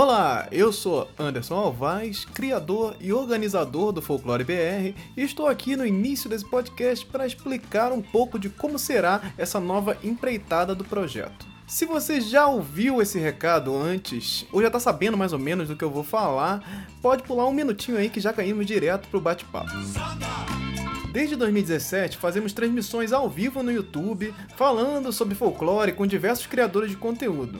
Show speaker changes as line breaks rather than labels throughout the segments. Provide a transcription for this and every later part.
Olá, eu sou Anderson Alvaz, criador e organizador do Folclore BR, e estou aqui no início desse podcast para explicar um pouco de como será essa nova empreitada do projeto. Se você já ouviu esse recado antes, ou já está sabendo mais ou menos do que eu vou falar, pode pular um minutinho aí que já caímos direto pro bate-papo. Desde 2017, fazemos transmissões ao vivo no YouTube, falando sobre folclore com diversos criadores de conteúdo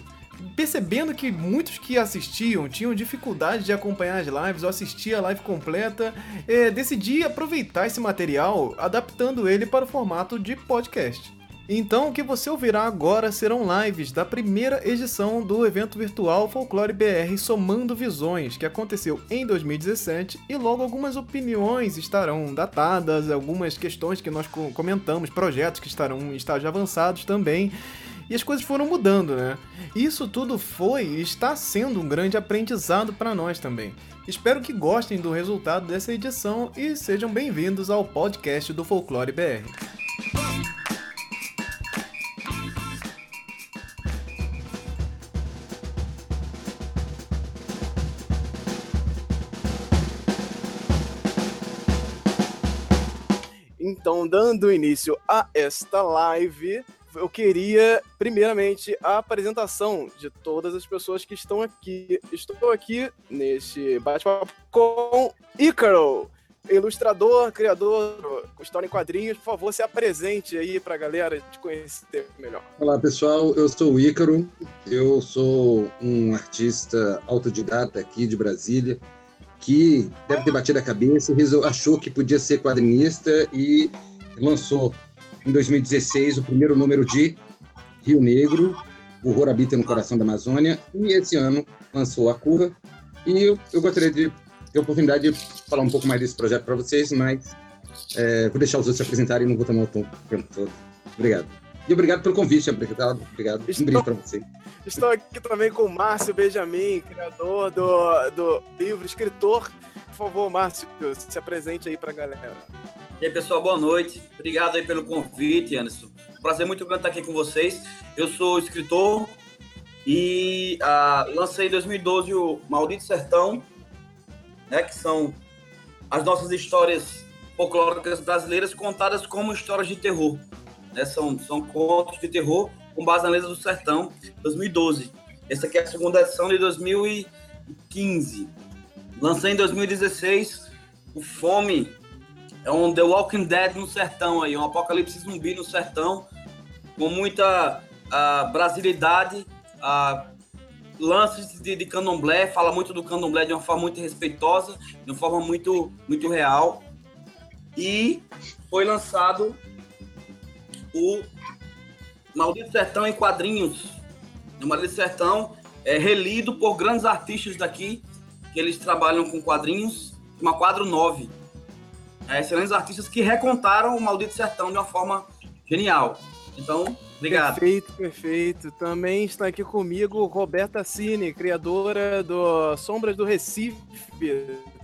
percebendo que muitos que assistiam tinham dificuldade de acompanhar as lives ou assistir a live completa, é, decidi aproveitar esse material adaptando ele para o formato de podcast. Então, o que você ouvirá agora serão lives da primeira edição do evento virtual Folclore BR Somando Visões, que aconteceu em 2017, e logo algumas opiniões estarão datadas, algumas questões que nós comentamos, projetos que estarão em estágios avançados também e as coisas foram mudando, né? Isso tudo foi e está sendo um grande aprendizado para nós também. Espero que gostem do resultado dessa edição e sejam bem-vindos ao podcast do Folclore BR. Então, dando início a esta live, eu queria, primeiramente, a apresentação de todas as pessoas que estão aqui. Estou aqui neste bate-papo com Ícaro, ilustrador, criador, história em quadrinhos. Por favor, se apresente aí para a galera te conhecer melhor.
Olá, pessoal. Eu sou o Ícaro. Eu sou um artista autodidata aqui de Brasília que deve ter batido a cabeça, achou que podia ser quadrinista e lançou em 2016 o primeiro número de Rio Negro, O Horror Habita no Coração da Amazônia, e esse ano lançou A Curva. E eu, eu gostaria de ter a oportunidade de falar um pouco mais desse projeto para vocês, mas é, vou deixar os outros se apresentarem e não vou tomar o tempo todo. Obrigado. E obrigado pelo convite, obrigado. obrigado.
Estou, um brinde para você. Estou aqui também com o Márcio Benjamin, criador do, do livro, escritor. Por favor, Márcio, se apresente aí para a galera.
E aí, pessoal, boa noite. Obrigado aí pelo convite, Anderson. Prazer muito grande estar aqui com vocês. Eu sou escritor e ah, lancei em 2012 o Maldito Sertão, né, que são as nossas histórias folclóricas brasileiras contadas como histórias de terror. Né? São, são contos de terror com base na Lenda do Sertão, 2012. Essa aqui é a segunda edição de 2015. Lancei em 2016 o Fome, é um The Walking Dead no sertão aí, um apocalipse zumbi no sertão, com muita uh, brasilidade, uh, lances de, de candomblé, fala muito do candomblé de uma forma muito respeitosa, de uma forma muito, muito real. E foi lançado o Maldito Sertão em quadrinhos. O Maldito Sertão é relido por grandes artistas daqui, que eles trabalham com quadrinhos, uma quadro 9 é, excelentes artistas que recontaram o Maldito Sertão de uma forma genial. Então, obrigado.
Perfeito, perfeito. Também está aqui comigo Roberta Cine, criadora do Sombras do Recife,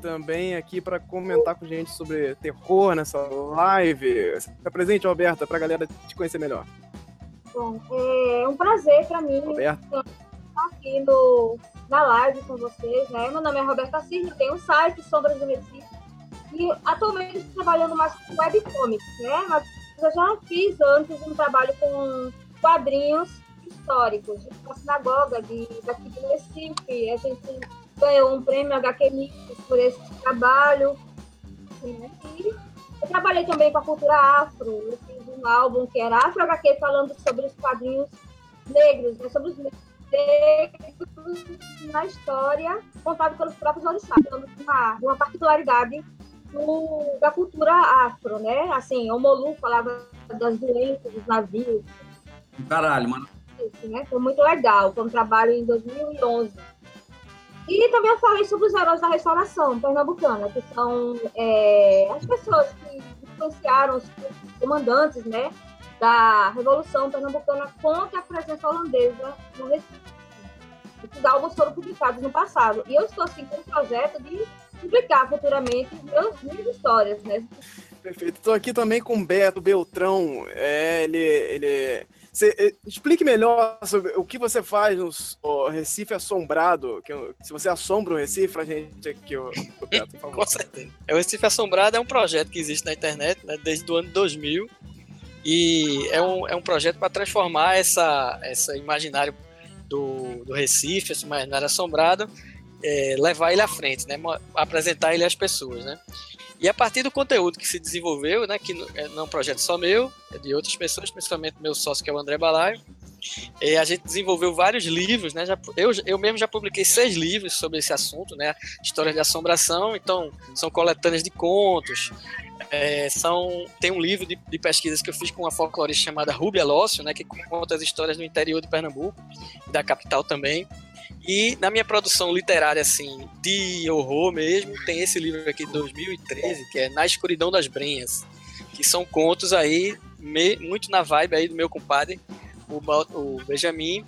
também aqui para comentar com a gente sobre terror nessa live. Se apresente, Roberta, para a galera te conhecer melhor.
Bom, é um prazer para mim Roberta. estar aqui no, na live com vocês. Né? Meu nome é Roberta Cine, tenho um site Sombras do Recife atualmente estou trabalhando mais com webcomics, né? Mas eu já fiz antes um trabalho com quadrinhos históricos, uma sinagoga de, daqui do Recife. A gente ganhou um prêmio HQ Mix por esse trabalho. Né? Eu trabalhei também com a cultura afro. Eu fiz um álbum que era Afro HQ falando sobre os quadrinhos negros, né? sobre os negros na história contado pelos próprios orixás, uma, uma particularidade do, da cultura afro, né? Assim, o Molu falava das doenças dos navios.
Caralho, mano.
Isso, né? Foi muito legal. Foi um trabalho em 2011. E também eu falei sobre os heróis da restauração pernambucana, que são é, as pessoas que influenciaram os comandantes, né? Da Revolução Pernambucana contra a presença holandesa no Recife. Esses álbuns foram publicados no passado. E eu estou, assim, com um projeto de publicar futuramente meus, minhas histórias, né?
Perfeito. Estou aqui também com o Beto Beltrão. É, ele, ele Cê, eh, explique melhor sobre o que você faz no Recife Assombrado. Que, se você assombra o Recife, a gente aqui, o,
Beto, por favor. Com certeza. É, o Recife Assombrado é um projeto que existe na internet né, desde o ano 2000 e é um, é um projeto para transformar essa, essa imaginário do, do Recife, esse imaginário assombrado, é, levar ele à frente, né, apresentar ele às pessoas, né. E a partir do conteúdo que se desenvolveu, né, que é, não é um projeto só meu, é de outras pessoas, principalmente meu sócio, que é o André Balaio, e a gente desenvolveu vários livros, né? Já, eu, eu mesmo já publiquei seis livros sobre esse assunto, né? Histórias de assombração, então são coletâneas de contos. É, são, tem um livro de, de, pesquisas que eu fiz com uma folclorista chamada Rubia Lócio, né? Que conta as histórias do interior de Pernambuco, da capital também. E na minha produção literária, assim, de horror mesmo, tem esse livro aqui de 2013, que é Na Escuridão das Brenhas, que são contos aí, me, muito na vibe aí do meu compadre, o, o Benjamin,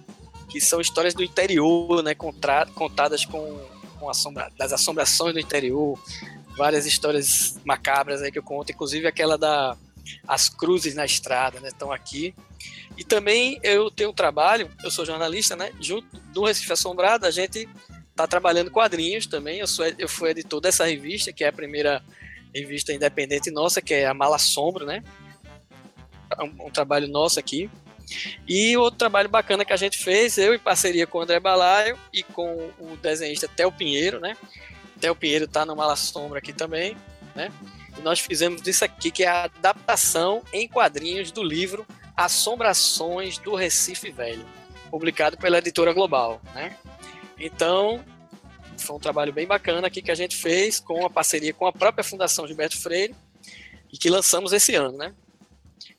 que são histórias do interior, né, contra, contadas com, com assombra, das assombrações do interior, várias histórias macabras aí que eu conto, inclusive aquela da As Cruzes na Estrada, né, estão aqui. E também eu tenho um trabalho, eu sou jornalista, né? Junto do Recife Assombrado, a gente está trabalhando quadrinhos também. Eu, sou, eu fui editor dessa revista, que é a primeira revista independente nossa, que é a Mala Sombra, né? Um, um, trabalho nosso aqui. E outro trabalho bacana que a gente fez, eu em parceria com o André Balaio e com o desenhista Theo Pinheiro, né? Theo Pinheiro está no Mala Sombra aqui também, né? E nós fizemos isso aqui, que é a adaptação em quadrinhos do livro Assombrações do Recife Velho, publicado pela editora Global, né? Então, foi um trabalho bem bacana aqui que a gente fez com a parceria com a própria Fundação Gilberto Freire e que lançamos esse ano, né?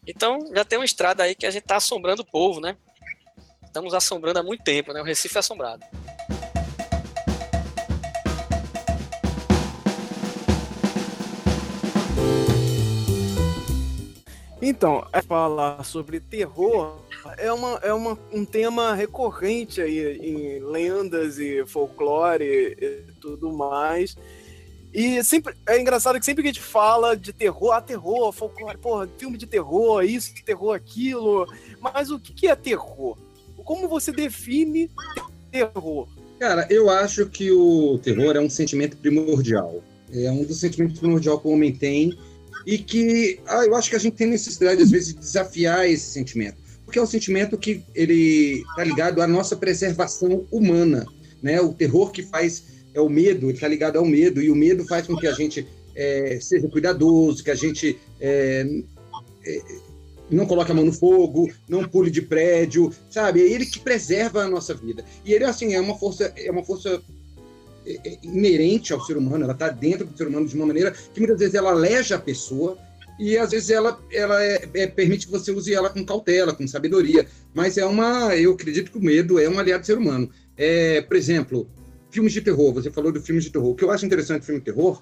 Então, já tem uma estrada aí que a gente está assombrando o povo, né? Estamos assombrando há muito tempo, né? O Recife é assombrado.
Então, falar sobre terror é, uma, é uma, um tema recorrente aí em lendas e folclore e tudo mais. E sempre é engraçado que sempre que a gente fala de terror, ah, terror, folclore, porra, filme de terror, isso, terror, aquilo. Mas o que é terror? Como você define terror?
Cara, eu acho que o terror é um sentimento primordial. É um dos sentimentos primordiais que o homem tem e que ah, eu acho que a gente tem necessidade, às vezes, de desafiar esse sentimento, porque é um sentimento que ele está ligado à nossa preservação humana, né? O terror que faz é o medo, está ligado ao medo, e o medo faz com que a gente é, seja cuidadoso, que a gente é, é, não coloque a mão no fogo, não pule de prédio, sabe? É ele que preserva a nossa vida. E ele, assim, é uma força, é uma força inerente ao ser humano, ela está dentro do ser humano de uma maneira que muitas vezes ela aleja a pessoa e às vezes ela, ela é, é, permite que você use ela com cautela, com sabedoria. Mas é uma, eu acredito que o medo é um aliado do ser humano. É, por exemplo, filmes de terror. Você falou do filme de terror. O que eu acho interessante do filme de terror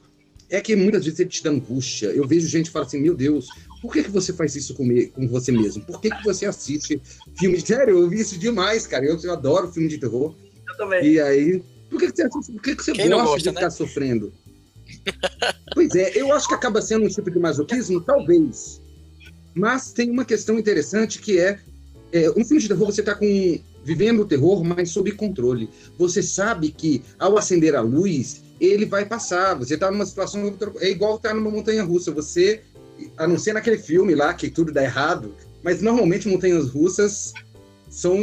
é que muitas vezes ele te dá angústia. Eu vejo gente que fala assim: Meu Deus, por que, que você faz isso com, me, com você mesmo? Por que, que você assiste filmes de. Sério, eu vi isso demais, cara. Eu, eu adoro filme de terror. Eu também. E aí por que, que você, por que, que você gosta, gosta, de né? ficar sofrendo? pois é, eu acho que acaba sendo um tipo de masoquismo, talvez. Mas tem uma questão interessante que é, é um filme de terror você está com vivendo o terror, mas sob controle. Você sabe que ao acender a luz, ele vai passar. Você está numa situação é igual estar tá numa montanha russa. Você, a não ser naquele filme lá que tudo dá errado, mas normalmente montanhas russas são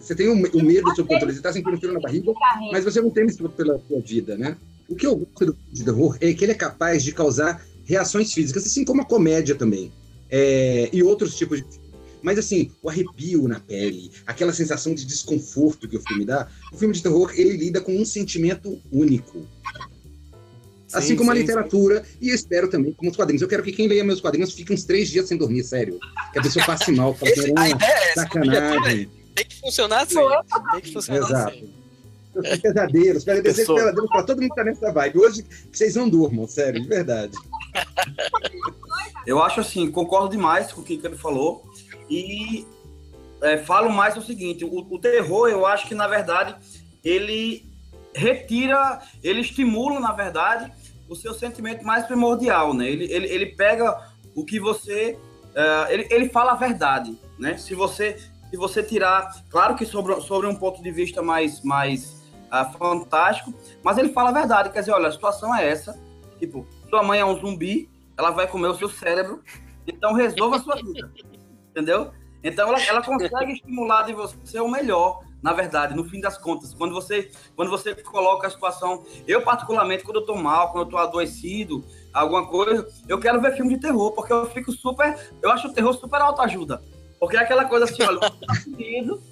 você tem o, o medo do seu controle, você está sentindo frio na barriga, mas você não teme pela sua vida, né? O que eu gosto do de terror é que ele é capaz de causar reações físicas, assim como a comédia também. É, e outros tipos de. Mas assim, o arrepio na pele, aquela sensação de desconforto que o filme dá, o filme de terror ele lida com um sentimento único. Assim sim, como sim, a literatura, sim. e espero também como os quadrinhos. Eu quero que quem leia meus quadrinhos fique uns três dias sem dormir, sério. Que a pessoa passe mal, fala, Esse, a ideia é sacanagem.
Tem que funcionar assim. Tem que funcionar
Exato. assim. Pesadelos, pesadelos, pesadelos pra todo mundo que tá nessa vibe. Hoje vocês não durmam, sério, de verdade.
Eu acho assim, concordo demais com o que ele falou. E é, falo mais o seguinte: o, o terror, eu acho que na verdade ele retira, ele estimula, na verdade, o seu sentimento mais primordial, né? Ele, ele, ele pega o que você. Uh, ele, ele fala a verdade, né? Se você, se você tirar. Claro que sobre, sobre um ponto de vista mais, mais uh, fantástico, mas ele fala a verdade. Quer dizer, olha, a situação é essa. Tipo, sua mãe é um zumbi, ela vai comer o seu cérebro, então resolva a sua vida. Entendeu? Então ela, ela consegue estimular de você o melhor na verdade, no fim das contas, quando você, quando você coloca a situação, eu particularmente, quando eu tô mal, quando eu tô adoecido, alguma coisa, eu quero ver filme de terror, porque eu fico super, eu acho o terror super autoajuda, porque é aquela coisa assim, olha, você tá fudido,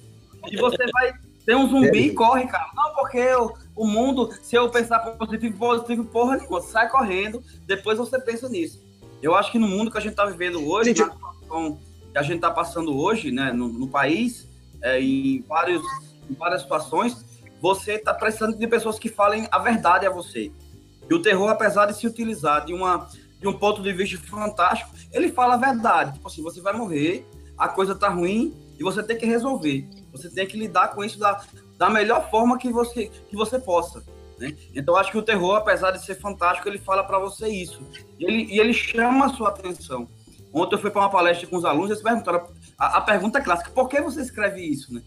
e você vai, ter um zumbi e corre, cara, não, porque eu, o mundo, se eu pensar positivo, positivo, porra nenhuma, sai correndo, depois você pensa nisso. Eu acho que no mundo que a gente tá vivendo hoje, na situação que a gente tá passando hoje, né, no, no país, é, em, vários, em várias situações, você está precisando de pessoas que falem a verdade a você. E o terror, apesar de se utilizar de, uma, de um ponto de vista fantástico, ele fala a verdade. Tipo assim, você vai morrer, a coisa tá ruim e você tem que resolver. Você tem que lidar com isso da, da melhor forma que você, que você possa. Né? Então, acho que o terror, apesar de ser fantástico, ele fala para você isso. E ele, e ele chama a sua atenção. Ontem eu fui para uma palestra com os alunos, eles perguntaram a, a, pergunta clássica, por que você escreve isso, né?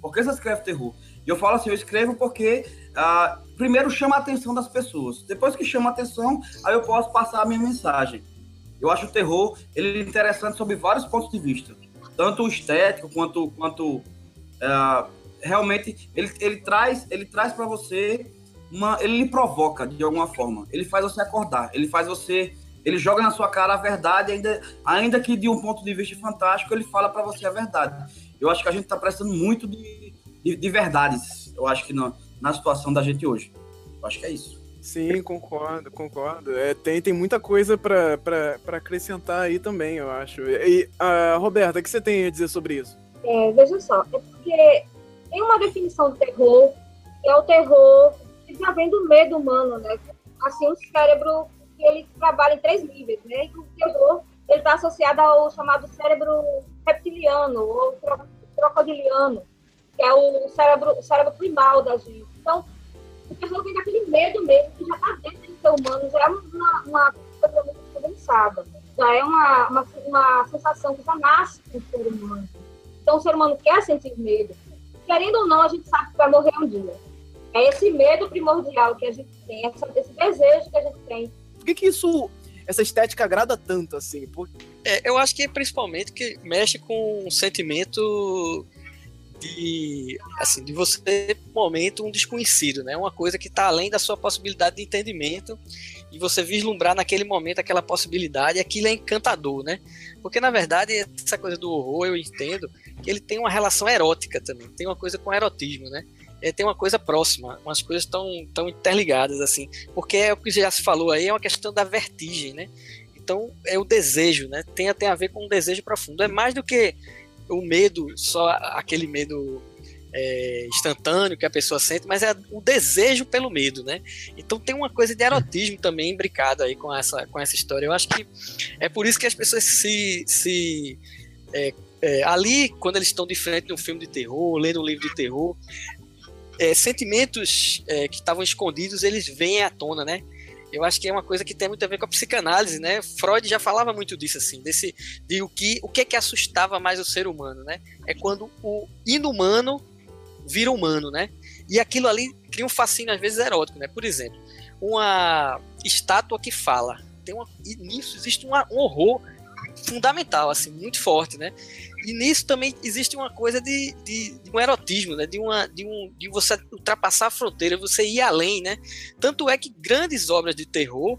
Por que você escreve terror? E eu falo assim, eu escrevo porque uh, primeiro chama a atenção das pessoas. Depois que chama a atenção, aí eu posso passar a minha mensagem. Eu acho o terror ele é interessante sob vários pontos de vista, tanto o estético quanto quanto uh, realmente ele, ele traz ele traz para você uma ele lhe provoca de alguma forma. Ele faz você acordar, ele faz você ele joga na sua cara a verdade, ainda, ainda que de um ponto de vista fantástico, ele fala para você a verdade. Eu acho que a gente está precisando muito de, de, de, verdades, eu acho que na, na situação da gente hoje. Eu acho que é isso.
Sim, concordo, concordo. É, tem, tem muita coisa para acrescentar aí também, eu acho. E, a Roberta, o que você tem a dizer sobre isso?
É, veja só, é porque tem uma definição de terror, que é o terror que já vem do medo humano, né? Assim, o cérebro ele trabalha em três níveis, né? E o terror ele está associado ao chamado cérebro reptiliano ou crocodiliano, que é o cérebro, o cérebro primal da gente. Então, o terror vem daquele medo mesmo que já está dentro do ser humano, já é uma, uma coisa muito condensada, já é uma, uma, uma sensação que já nasce com o ser humano. Então, o ser humano quer sentir medo. Querendo ou não, a gente sabe que vai morrer um dia. É esse medo primordial que a gente tem, esse desejo que a gente tem
que, que isso, essa estética agrada tanto, assim? Por...
É, eu acho que é principalmente que mexe com um sentimento de, assim, de você, no momento, um desconhecido, né? Uma coisa que está além da sua possibilidade de entendimento e você vislumbrar naquele momento aquela possibilidade, aquilo é encantador, né? Porque, na verdade, essa coisa do horror, eu entendo que ele tem uma relação erótica também, tem uma coisa com erotismo, né? é, tem uma coisa próxima, umas coisas tão, tão interligadas, assim. Porque é o que já se falou aí, é uma questão da vertigem, né? Então, é o desejo, né? Tem, tem a ver com um desejo profundo. É mais do que o medo, só aquele medo é, instantâneo que a pessoa sente, mas é o desejo pelo medo, né? Então tem uma coisa de erotismo também imbricado aí com essa, com essa história. Eu acho que é por isso que as pessoas se, se é, é, ali, quando eles estão de frente um filme de terror, lendo um livro de terror, é, sentimentos é, que estavam escondidos, eles vêm à tona, né? Eu acho que é uma coisa que tem muito a ver com a psicanálise, né? Freud já falava muito disso, assim, desse, de o que, o que é que assustava mais o ser humano, né? É quando o inumano vira humano, né? E aquilo ali cria um fascínio, às vezes, erótico, né? Por exemplo, uma estátua que fala. Tem uma, e nisso existe uma, um horror fundamental, assim, muito forte, né? E nisso também existe uma coisa de, de, de, um erotismo, né? De, uma, de, um, de você ultrapassar a fronteira, você ir além, né? Tanto é que grandes obras de terror,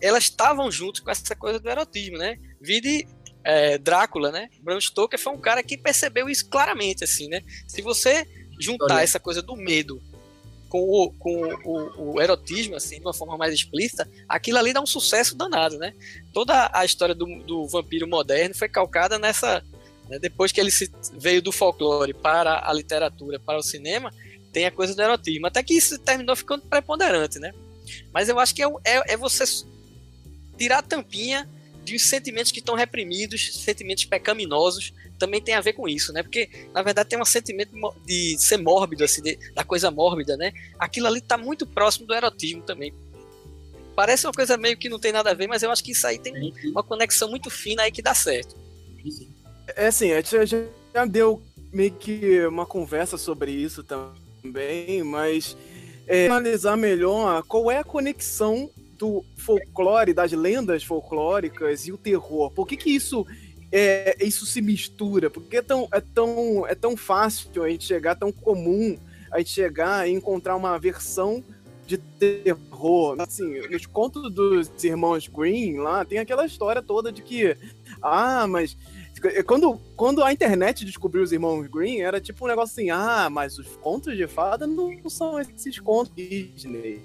elas estavam juntos com essa coisa do erotismo, né? Vide é, Drácula, né? Bram Stoker foi um cara que percebeu isso claramente, assim, né? Se você juntar Olha. essa coisa do medo com o, com o, o, erotismo, assim, de uma forma mais explícita, aquilo ali dá um sucesso danado, né? Toda a história do, do vampiro moderno foi calcada nessa, né? Depois que ele se, veio do folclore para a literatura, para o cinema, tem a coisa do erotismo. Até que isso terminou ficando preponderante, né? Mas eu acho que é, é, é você tirar a tampinha de sentimentos que estão reprimidos, sentimentos pecaminosos, também tem a ver com isso, né? Porque, na verdade, tem um sentimento de ser mórbido, assim, de, da coisa mórbida, né? Aquilo ali está muito próximo do erotismo também. Parece uma coisa meio que não tem nada a ver, mas eu acho que isso aí tem uma conexão muito fina aí que dá certo.
É assim, a gente já, já deu meio que uma conversa sobre isso também, mas é, analisar melhor qual é a conexão do folclore, das lendas folclóricas e o terror. Por que, que isso é, isso se mistura? Por que é tão, é, tão, é tão fácil a gente chegar, tão comum a gente chegar e encontrar uma versão de terror? Assim, nos contos dos irmãos Green lá, tem aquela história toda de que, ah, mas quando, quando a internet descobriu os irmãos Green, era tipo um negócio assim: ah, mas os contos de fada não são esses contos Disney.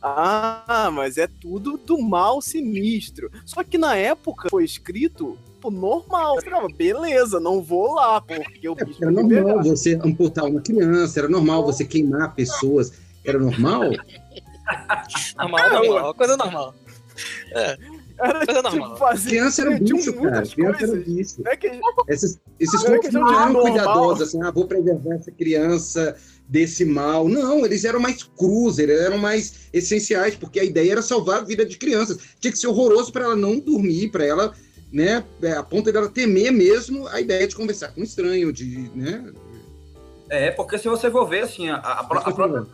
Ah, mas é tudo do mal sinistro. Só que na época foi escrito tipo, normal. Você falava, beleza, não vou lá, porque o bicho.
Era normal você amputar uma criança, era normal você queimar pessoas. Era normal?
normal, normal, coisa normal. É. Era, coisa tipo, normal.
Fazer, criança era um bicho, cara. Criança era um bicho. É que, esses esses é não eram cuidadosos, assim, ah, vou preservar essa criança desse mal. Não, eles eram mais crus, eles eram mais essenciais, porque a ideia era salvar a vida de crianças. Tinha que ser horroroso para ela não dormir, para ela, né, é, a ponto dela temer mesmo a ideia de conversar com um estranho, de, né?
É, porque se você for ver, assim, a, a, a própria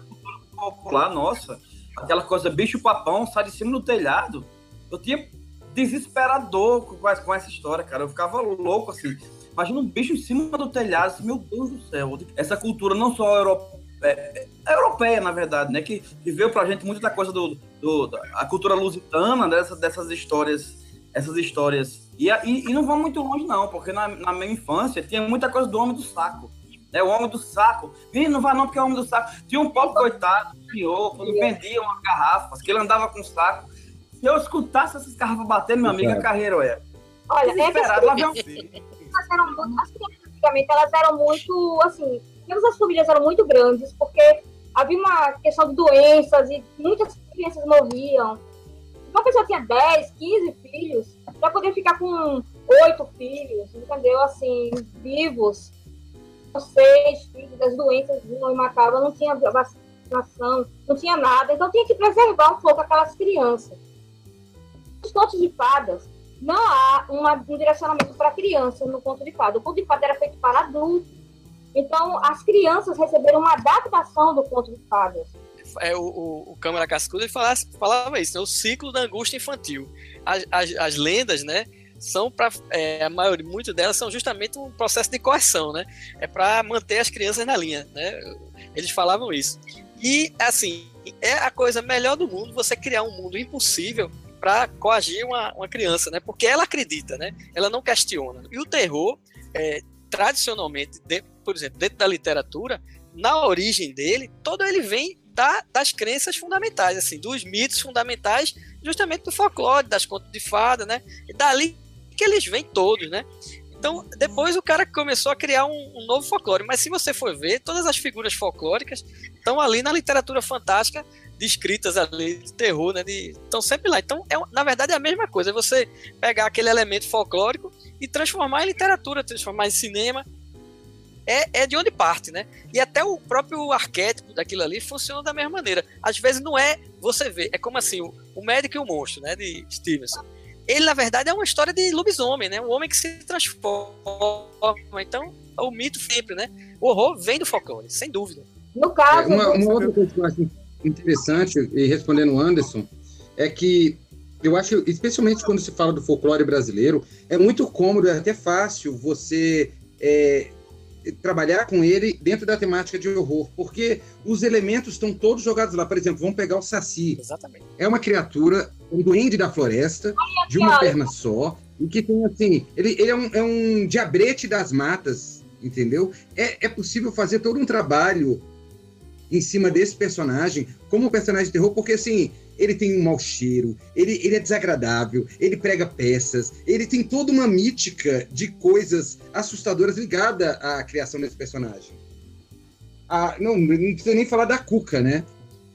popular nossa, aquela coisa bicho-papão sai de cima do telhado, eu tinha desesperador com, com essa história, cara. Eu ficava louco, assim. Imagina um bicho em cima do telhado, assim, meu Deus do céu. Essa cultura não só europeia, é, é, europeia, na verdade, né? Que, que veio pra gente muito da coisa do, do a cultura lusitana, dessa, dessas histórias, essas histórias. E, e, e, não vão muito longe, não, porque na, na minha infância tinha muita coisa do homem do saco. Né, o homem do saco. Ih, não vai não, porque é o homem do saco. Tinha um pobre coitado, senhor, quando vendia umas garrafas, que ele andava com saco. Se eu escutasse essas garrafas batendo, meu amigo, a carreira é.
Olha, é que as crianças eram muito, as crianças antigamente elas eram muito, assim, as famílias eram muito grandes, porque havia uma questão de doenças e muitas crianças morriam. Uma pessoa tinha 10, 15 filhos, já poder ficar com oito filhos, entendeu? Assim, vivos. Seis filhos, as doenças e matavam, não tinha vacinação, não tinha nada. Então tinha que preservar um pouco aquelas crianças. Os contos de fadas, não há uma, um direcionamento para criança no conto de fada. O conto de fada era feito para adultos. Então, as crianças receberam uma adaptação do conto de fadas.
É, o, o, o Câmara Cascudo ele falava, falava isso, né? o ciclo da angústia infantil. As, as, as lendas, né? são para é, a maioria, muito delas são justamente um processo de coerção, né? É para manter as crianças na linha, né? Eles falavam isso. E assim, é a coisa melhor do mundo você criar um mundo impossível para coagir uma, uma criança, né? Porque ela acredita, né? Ela não questiona. E o terror, é, tradicionalmente, por exemplo, dentro da literatura, na origem dele, todo ele vem da, das crenças fundamentais, assim, dos mitos fundamentais, justamente do folclore, das contas de fada, né? E dali que eles vêm todos, né? Então, depois o cara começou a criar um, um, novo folclore. Mas se você for ver, todas as figuras folclóricas estão ali na literatura fantástica descritas ali de terror, né? Estão sempre lá. Então, é, na verdade, é a mesma coisa. É você pegar aquele elemento folclórico e transformar em literatura, transformar em cinema. É, é de onde parte, né? E até o próprio arquétipo daquilo ali funciona da mesma maneira. Às vezes não é você vê, é como assim, o, o médico e o monstro, né? De Stevenson. Ele, na verdade, é uma história de lobisomem, né? Um homem que se transforma. Então, é o mito sempre, né? O horror vem do folclore, sem dúvida.
No caso.
É, uma, uma outra coisa que eu acho interessante, e respondendo o Anderson, é que eu acho, especialmente quando se fala do folclore brasileiro, é muito cômodo, é até fácil você é, trabalhar com ele dentro da temática de horror, porque os elementos estão todos jogados lá. Por exemplo, vamos pegar o Saci.
Exatamente.
É uma criatura, um duende da floresta, de uma perna só, e que tem assim, ele, ele é, um, é um diabrete das matas, entendeu? É, é possível fazer todo um trabalho em cima desse personagem como personagem de terror, porque assim, ele tem um mau cheiro, ele, ele é desagradável, ele prega peças, ele tem toda uma mítica de coisas assustadoras ligada à criação desse personagem. Ah, não, não precisa nem falar da Cuca, né?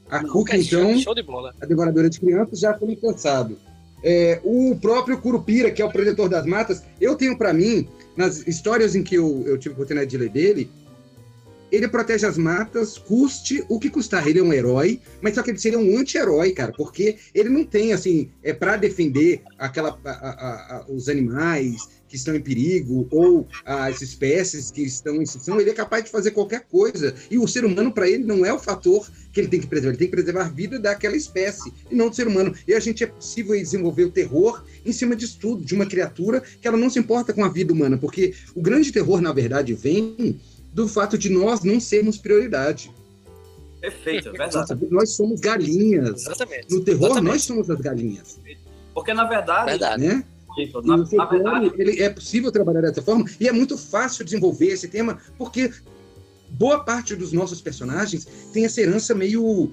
A não, Cuca, então,
show de bola.
a devoradora de crianças, já foi cansado. É, o próprio Curupira, que é o Predator das Matas, eu tenho para mim, nas histórias em que eu, eu tive a oportunidade de ler dele, ele protege as matas, custe o que custar. Ele é um herói, mas só que ele seria um anti-herói, cara, porque ele não tem, assim, é para defender aquela, a, a, a, os animais que estão em perigo ou as espécies que estão em extinção, ele é capaz de fazer qualquer coisa. E o ser humano, para ele, não é o fator que ele tem que preservar, ele tem que preservar a vida daquela espécie e não do ser humano. E a gente é possível desenvolver o terror em cima de tudo, de uma criatura que ela não se importa com a vida humana, porque o grande terror, na verdade, vem do fato de nós não sermos prioridade.
Perfeito, é verdade.
Nós somos galinhas.
Exatamente.
No terror,
Exatamente.
nós somos as galinhas.
Porque, na verdade,
Verdade.
Né?
Na,
o
verdade,
ele é possível trabalhar dessa forma e é muito fácil desenvolver esse tema porque boa parte dos nossos personagens tem essa herança meio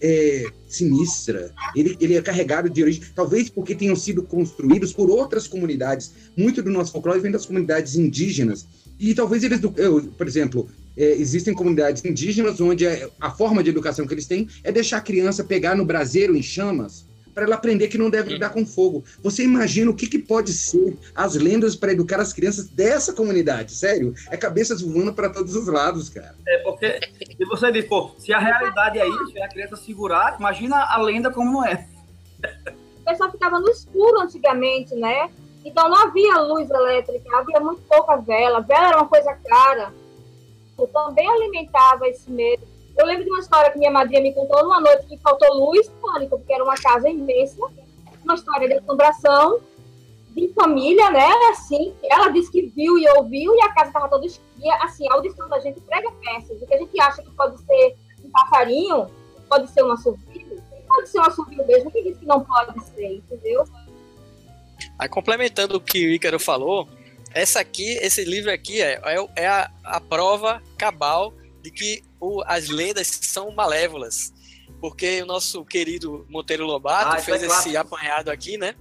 é, sinistra. Ele, ele é carregado de origem, talvez porque tenham sido construídos por outras comunidades. Muito do nosso folclore vem das comunidades indígenas. E talvez eles, eu, por exemplo, é, existem comunidades indígenas onde a, a forma de educação que eles têm é deixar a criança pegar no braseiro em chamas para ela aprender que não deve lidar com fogo. Você imagina o que, que pode ser as lendas para educar as crianças dessa comunidade? Sério? É cabeças voando para todos os lados, cara.
é porque se você diz, pô, se a realidade é isso, é a criança segurar, imagina a lenda como não é.
O pessoal ficava no escuro antigamente, né? Então não havia luz elétrica, havia muito pouca vela. Vela era uma coisa cara. Eu também alimentava esse medo. Eu lembro de uma história que minha madrinha me contou numa noite que faltou luz, pânico, porque era uma casa imensa, uma história de assombração, de família, né? Assim, ela disse que viu e ouviu e a casa estava toda escura. Assim, a audição da gente prega peças. O que a gente acha que pode ser um passarinho, pode ser um assovio, pode ser um assovio mesmo. Quem disse que não pode ser, entendeu?
Aí, complementando o que o Ícaro falou, essa aqui, esse livro aqui é, é, é a, a prova cabal de que o- as lendas são malévolas. Porque o nosso querido Monteiro Lobato
Ah, isso
fez
é
esse
clássico.
apanhado aqui, né?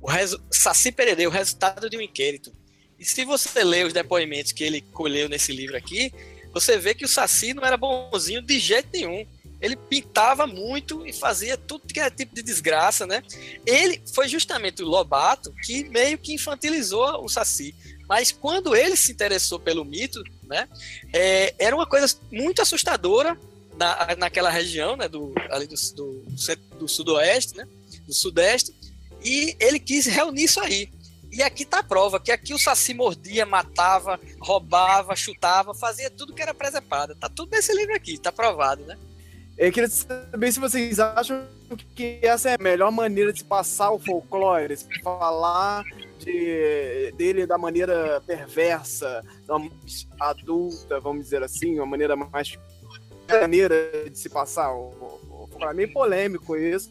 O resu Saci Pererê, o resultado de um inquérito. E se você ler os depoimentos que ele colheu nesse livro aqui, você vê que o Saci não era bonzinho de jeito nenhum. Ele pintava muito e fazia tudo que era tipo de desgraça, né? Ele foi justamente o Lobato que meio que infantilizou o Saci. Mas quando ele se interessou pelo mito, né? é, era uma coisa muito assustadora na, naquela região, né? Do, ali do, do, do, do sudoeste, né? Do sudeste. E ele quis reunir isso aí. E aqui tá a prova, que aqui o Saci mordia, matava, roubava, chutava, fazia tudo que era presepada. Tá tudo nesse livro aqui, tá provado, né?
Eu queria saber se vocês acham que essa é a melhor maneira de passar o folclore, se falar de, dele da maneira perversa, da mais adulta, vamos dizer assim, uma maneira mais maneira de se passar folclore. É meio polêmico isso,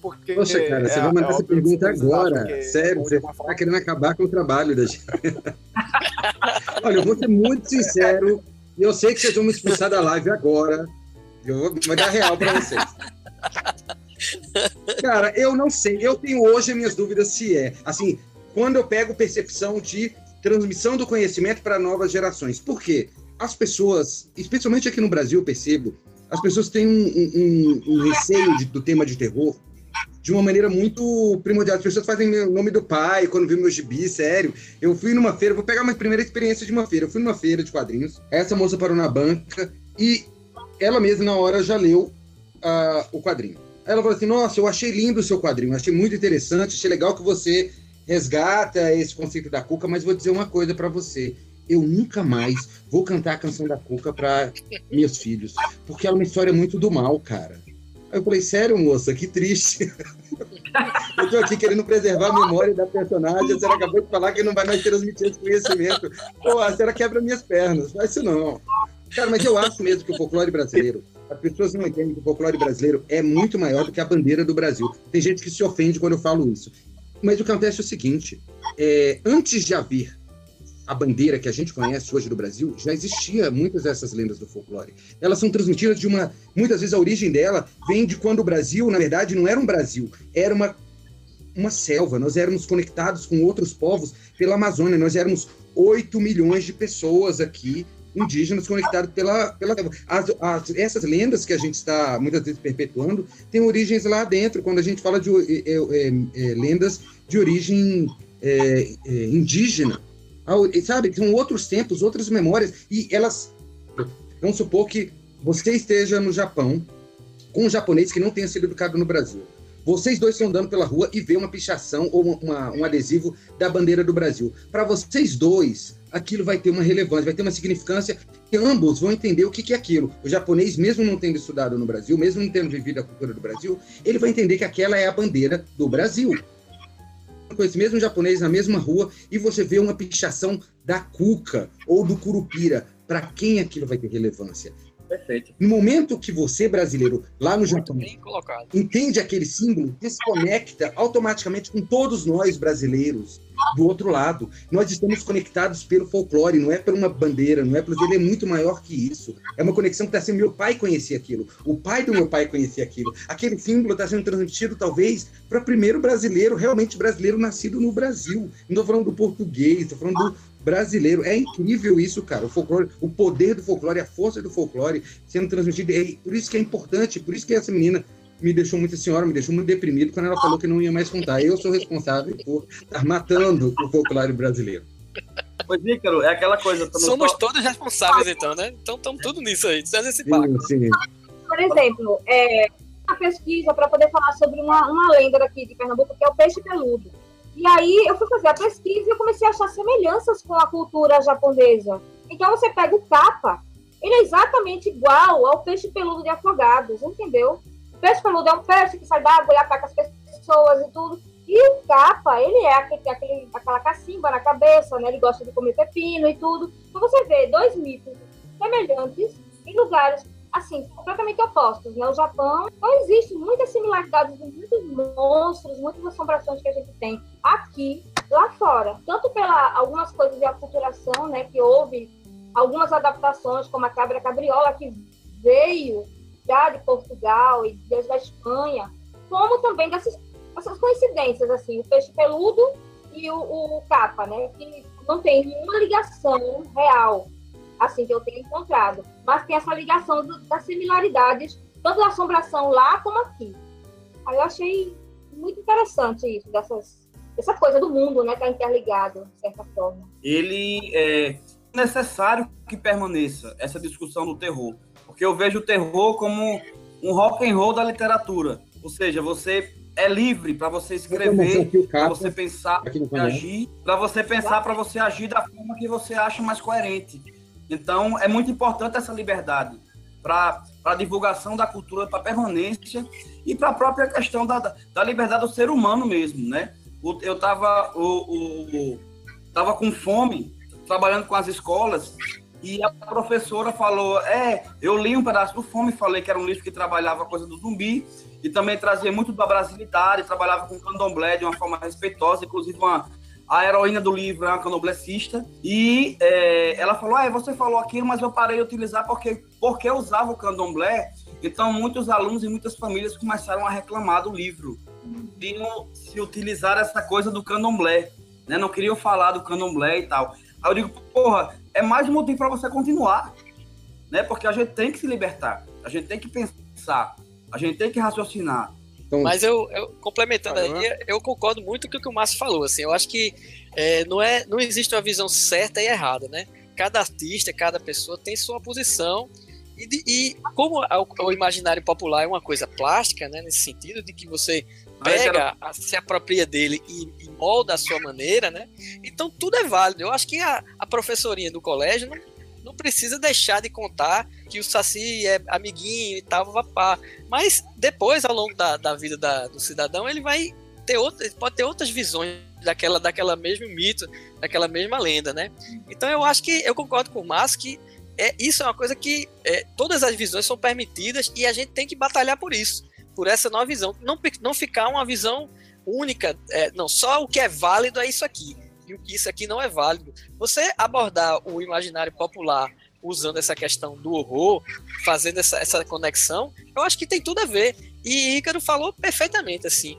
porque...
Poxa, cara, você
é-
vai mandar
é
essa pergunta agora. Sério,
de
você tá
forma-
querendo acabar com o trabalho da gente. Olha, eu vou ser muito sincero, e eu sei que vocês vão me expulsar da live agora. Eu vou, dar real pra vocês. Cara, eu não sei. Eu tenho hoje as minhas dúvidas se é. Assim, quando eu pego percepção de transmissão do conhecimento para novas gerações. Por quê? As pessoas, especialmente aqui no Brasil, eu percebo, as pessoas têm um, um- um receio de- do tema de terror de uma maneira muito primordial. As pessoas fazem o nome do pai quando viu meu gibi, sério. Eu fui numa feira, vou pegar uma primeira experiência de uma feira. Eu fui numa feira de quadrinhos, essa moça parou na banca e ela mesma, na hora, já leu ah, o quadrinho. Ela falou assim: Nossa, eu achei lindo o seu quadrinho, achei muito interessante, achei legal que você resgata esse conceito da Cuca, mas vou dizer uma coisa pra você. Eu nunca mais vou cantar a canção da Cuca pra meus filhos, porque ela é uma história muito do mal, cara. Aí eu falei, sério, moça, que triste. eu tô aqui querendo preservar a memória da personagem, a senhora acabou de falar que não vai mais transmitir esse conhecimento. Pô, a senhora quebra minhas pernas, faz isso não. Cara, mas eu acho mesmo que o folclore brasileiro, as pessoas não entendem que o folclore brasileiro é muito maior do que a bandeira do Brasil. Tem gente que se ofende quando eu falo isso. Mas o que acontece é o seguinte: é, antes de haver a bandeira que a gente conhece hoje do Brasil, já existia muitas dessas lendas do folclore. Elas são transmitidas de uma. Muitas vezes a origem dela vem de quando o Brasil, na verdade, não era um Brasil, era uma, uma selva. Nós éramos conectados com outros povos pela Amazônia. Nós éramos 8 milhões de pessoas aqui indígenas conectados pela, pela as, as, essas lendas que a gente está muitas vezes perpetuando têm origens lá dentro quando a gente fala de é, é, é, lendas de origem é, indígena sabe são outros tempos outras memórias e elas Vamos supor que você esteja no Japão com um japonês que não tenha sido educado no Brasil. Vocês dois estão andando pela rua e vê uma pichação ou uma, um adesivo da bandeira do Brasil. Para vocês dois, aquilo vai ter uma relevância, vai ter uma significância que ambos vão entender o que, que é aquilo. O japonês, mesmo não tendo estudado no Brasil, mesmo não tendo vivido a cultura do Brasil, ele vai entender que aquela é a bandeira do Brasil. Com esse mesmo japonês na mesma rua e você vê uma pichação da cuca ou do curupira. Para quem aquilo vai ter relevância?
Perfeito.
No momento que você, brasileiro, lá no Japão, entende aquele símbolo, desconecta automaticamente com todos nós brasileiros do outro lado. Nós estamos conectados pelo folclore, não é por uma bandeira, não é pelo. Ele é muito maior que isso. É uma conexão que está sendo. Meu pai conhecia aquilo, o pai do meu pai conhecia aquilo. Aquele símbolo está sendo transmitido, talvez, para o primeiro brasileiro, realmente brasileiro, nascido no Brasil. Não estou falando do português, estou falando do brasileiro. É incrível isso, cara. O folclore, o poder do folclore, a força do folclore sendo transmitido. É, por isso que é importante, por isso que essa menina me deixou muito, senhora me deixou muito deprimido quando ela falou que não ia mais contar. Eu sou responsável por estar matando o folclore brasileiro.
Pois, Ícaro, é aquela coisa.
Somos todos responsáveis, então, né? Então estamos tudo nisso aí. Sim, sim.
Por exemplo, é, uma pesquisa para poder falar sobre uma, uma lenda daqui de Pernambuco, que é o peixe peludo. E aí eu fui fazer a pesquisa e eu comecei a achar semelhanças com a cultura japonesa. Então você pega o capa, ele é exatamente igual ao peixe peludo de afogados, entendeu? O peixe peludo é um peixe que sai d'água e ataca as pessoas e tudo. E o capa, ele é aquele, aquele, aquela cacimba na cabeça, né? Ele gosta de comer pepino e tudo. Então você vê dois mitos semelhantes em lugares assim, completamente opostos. Né? O Japão não existe muitas similaridades de muitos monstros, muitas assombrações que a gente tem aqui, lá fora. Tanto pela algumas coisas de aculturação, né, que houve algumas adaptações, como a cabra cabriola, que veio já de Portugal e desde a Espanha, como também dessas, essas coincidências, assim, o peixe peludo e o, o capa, né, que não tem nenhuma ligação real assim, que eu tenho encontrado. Mas tem essa ligação do, das similaridades, tanto da assombração lá como aqui. Aí eu achei muito interessante isso, dessas, essa coisa do mundo, né, tá interligado, de certa forma.
Ele é necessário que permaneça essa discussão do terror, porque eu vejo o terror como um rock and roll da literatura. Ou seja, você é livre para você escrever, para você pensar, agir, para você pensar, para você agir da forma que você acha mais coerente. Então, é muito importante essa liberdade para a divulgação da cultura, para a permanência e para a própria questão da, da liberdade do ser humano mesmo, né? Eu estava o, o, tava com fome, trabalhando com as escolas, e a professora falou: É, eu li um pedaço do Fome, falei que era um livro que trabalhava a coisa do zumbi, e também trazia muito da brasilidade, trabalhava com candomblé de uma forma respeitosa, inclusive uma, a heroína do livro é uma canoblecista, e é, ela falou, ah, você falou aquilo, mas eu parei de utilizar porque, porque eu usava o candomblé, então muitos alunos e muitas famílias começaram a reclamar do livro, queriam se utilizar essa coisa do candomblé, né? não queriam falar do candomblé e tal. Aí eu digo, porra, é mais um motivo para você continuar, né? porque a gente tem que se libertar, a gente tem que pensar, a gente tem que raciocinar,
então, Mas eu, eu complementando aí, eu concordo muito com o que o Márcio falou. Assim, eu acho que é, não, é, não existe uma visão certa e errada, né? Cada artista, cada pessoa tem sua posição. E, e como o, o, imaginário popular é uma coisa plástica, né? Nesse sentido de que você pega, a, se apropria dele e, e, molda a sua maneira, né? Então tudo é válido. Eu acho que a, a professorinha do colégio não, não precisa deixar de contar que o Saci é amiguinho e tal, vapá. Mas depois, ao longo da, da vida da, do cidadão, ele vai ter outras, pode ter outras visões daquela, daquela mesmo mito, daquela mesma lenda, né? Então eu acho que eu concordo com o Márcio que é, isso é uma coisa que é, todas as visões são permitidas e a gente tem que batalhar por isso, por essa nova visão. Não, não ficar uma visão única, é, não, só o que é válido é isso aqui o que isso aqui não é válido. Você abordar o imaginário popular usando essa questão do horror, fazendo essa, essa conexão, eu acho que tem tudo a ver. E Ícaro falou perfeitamente assim.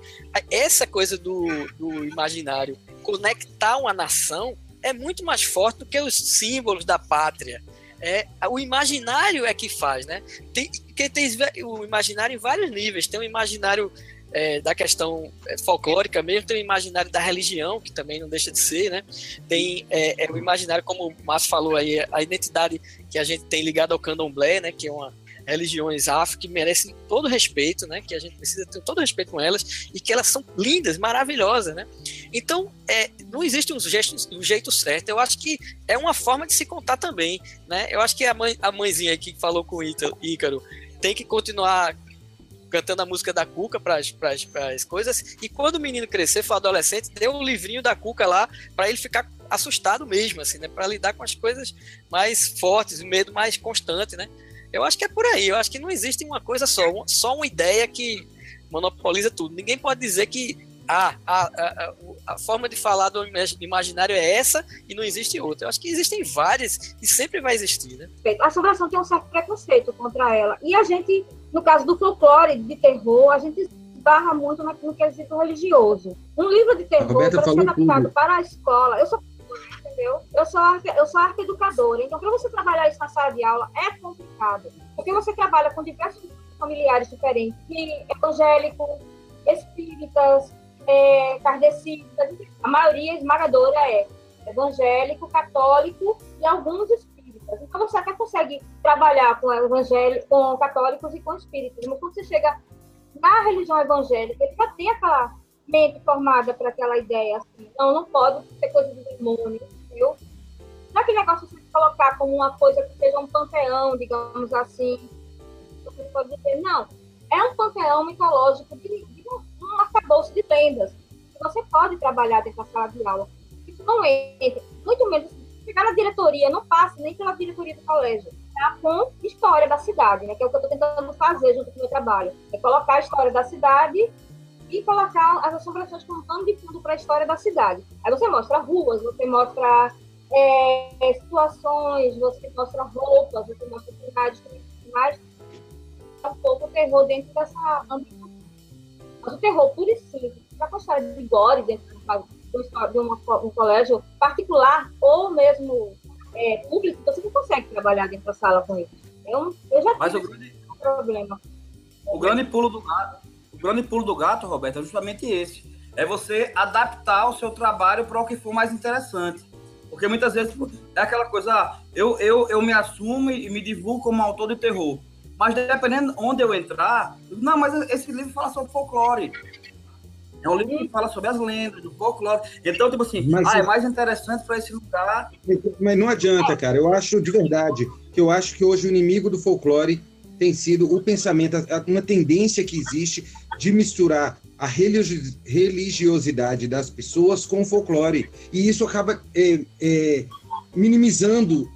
Essa coisa do, do imaginário conectar uma nação é muito mais forte do que os símbolos da pátria. É, o imaginário é que faz, né? Tem, tem o imaginário em vários níveis. Tem o imaginário é, da questão é, folclórica mesmo, tem o imaginário da religião, que também não deixa de ser, né? Tem é, é o imaginário, como o Márcio falou aí, a identidade que a gente tem ligada ao candomblé, né? Que é uma religiões afro que merecem todo respeito, né? Que a gente precisa ter todo respeito com elas e que elas são lindas, maravilhosas, né? Então, é, não existe um jeito, um jeito certo. Eu acho que é uma forma de se contar também, né? Eu acho que a, mãe, a mãezinha aqui que falou com o Ícaro tem que continuar cantando a música da Cuca para as coisas. E quando o menino crescer, for adolescente, dê um livrinho da Cuca lá para ele ficar assustado mesmo, assim, né? Para lidar com as coisas mais fortes, o medo mais constante, né? Eu acho que é por aí. Eu acho que não existe uma coisa só, só uma ideia que monopoliza tudo. Ninguém pode dizer que ah, a, a, a, forma de falar do imaginário é essa e não existe outra. Eu acho que existem várias e sempre vai existir, né?
A assombração tem um certo preconceito contra ela. E a gente, no caso do folclore de terror, a gente barra muito no quesito religioso. Um livro de terror, para ser adaptado para a escola, eu sou entendeu? Eu sou, eu sou arqueeducadora, então para você trabalhar isso na sala de aula é complicado, porque você trabalha com diversos familiares diferentes, evangélicos, espíritas, é, a maioria esmagadora é evangélico, católico e alguns. Então você até consegue trabalhar com evangélicos, com católicos e com espíritas, mas quando você chega na religião evangélica, ele já tem aquela mente formada para aquela ideia assim, não, não pode ser coisa do demônio, entendeu? Não é aquele negócio de colocar como uma coisa que seja um panteão, digamos assim, você pode dizer, não, é um panteão mitológico de, de um, um arcabouço de lendas, você pode trabalhar dentro da sala de aula. Isso não entra, muito menos chegar na diretoria, não passa nem pela diretoria do colégio. Tá? Com história da cidade, né? Que é o que eu estou tentando fazer junto com o meu trabalho. É colocar a história da cidade e colocar as assombrações como pano de fundo para a história da cidade. Aí você mostra ruas, você mostra é, situações, você mostra roupas, você mostra cidades, mais um pouco o terror dentro dessa ambientação. Mas o terror puro e para a história de gore dentro de, uma, um colégio particular ou mesmo é, público, você não consegue trabalhar dentro da sala com isso. Eu, eu já
Mas tive o grande, problema. O grande pulo do gato grande pulo do gato, Roberto, é justamente esse. É você adaptar o seu trabalho para o que for mais interessante. Porque muitas vezes tipo, é aquela coisa, ah, eu, eu, eu me assumo e me divulgo como autor de terror. Mas dependendo onde eu entrar, não, mas esse livro fala sobre folclore. É um livro que fala sobre as lendas, do folclore. Então, tipo assim, mas, ah, é mais interessante para esse lugar.
Mas não adianta, cara. Eu acho de verdade que eu acho que hoje o inimigo do folclore tem sido o pensamento, uma tendência que existe de misturar a religiosidade das pessoas com o folclore. E isso acaba é, é, minimizando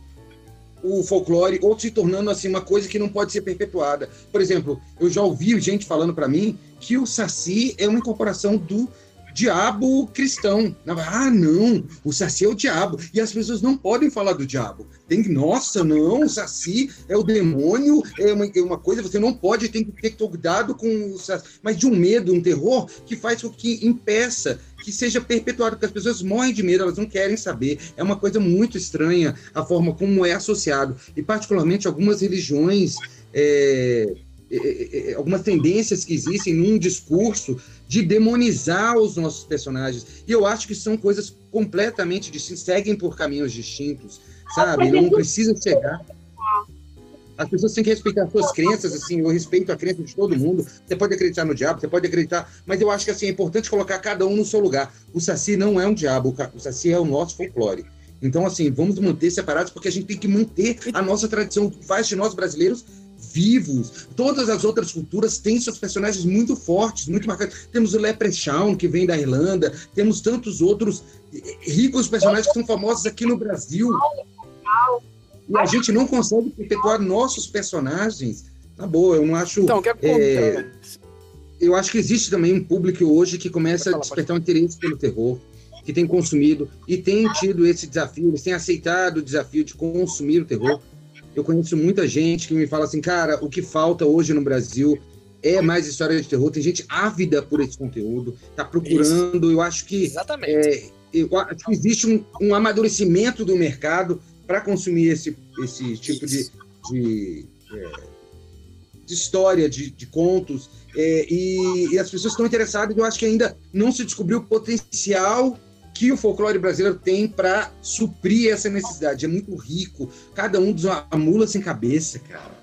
o folclore ou se tornando assim uma coisa que não pode ser perpetuada. Por exemplo, eu já ouvi gente falando para mim que o Saci é uma incorporação do diabo cristão. Ah, não, o Saci é o diabo. E as pessoas não podem falar do diabo. Tem que, nossa, não, o Saci é o demônio, é uma, é uma coisa, você não pode, tem que ter cuidado com o Saci. Mas de um medo, um terror, que faz com que impeça que seja perpetuado, porque as pessoas morrem de medo, elas não querem saber. É uma coisa muito estranha a forma como é associado. E, particularmente, algumas religiões. É, é, é, algumas tendências que existem num discurso de demonizar os nossos personagens. E eu acho que são coisas completamente distintas, seguem por caminhos distintos, sabe? Não precisa chegar. As pessoas têm que respeitar suas crenças, assim, eu respeito a crença de todo mundo. Você pode acreditar no diabo, você pode acreditar, mas eu acho que assim, é importante colocar cada um no seu lugar. O Saci não é um diabo, o Saci é o nosso folclore. Então, assim, vamos manter separados, porque a gente tem que manter a nossa tradição, que faz de nós brasileiros vivos. Todas as outras culturas têm seus personagens muito fortes, muito marcados. Temos o Leprechaun, que vem da Irlanda, temos tantos outros ricos personagens que são famosos aqui no Brasil. E a gente não consegue perpetuar nossos personagens. Na boa, eu não acho. Então, o que é, Eu acho que existe também um público hoje que começa a despertar um interesse pelo terror, que tem consumido e tem tido esse desafio, eles têm aceitado o desafio de consumir o terror eu conheço muita gente que me fala assim, cara, o que falta hoje no Brasil é mais história de terror. Tem gente ávida por esse conteúdo, tá procurando. Isso. Eu acho que. Exatamente. É, eu que existe um, um amadurecimento do mercado para consumir esse, esse tipo de, de, é, de história, de, de contos É, e, e, as pessoas estão interessadas, eu acho que ainda não se descobriu o potencial que o folclore brasileiro tem para suprir essa necessidade. É muito rico, cada um dos uma mula sem cabeça, cara.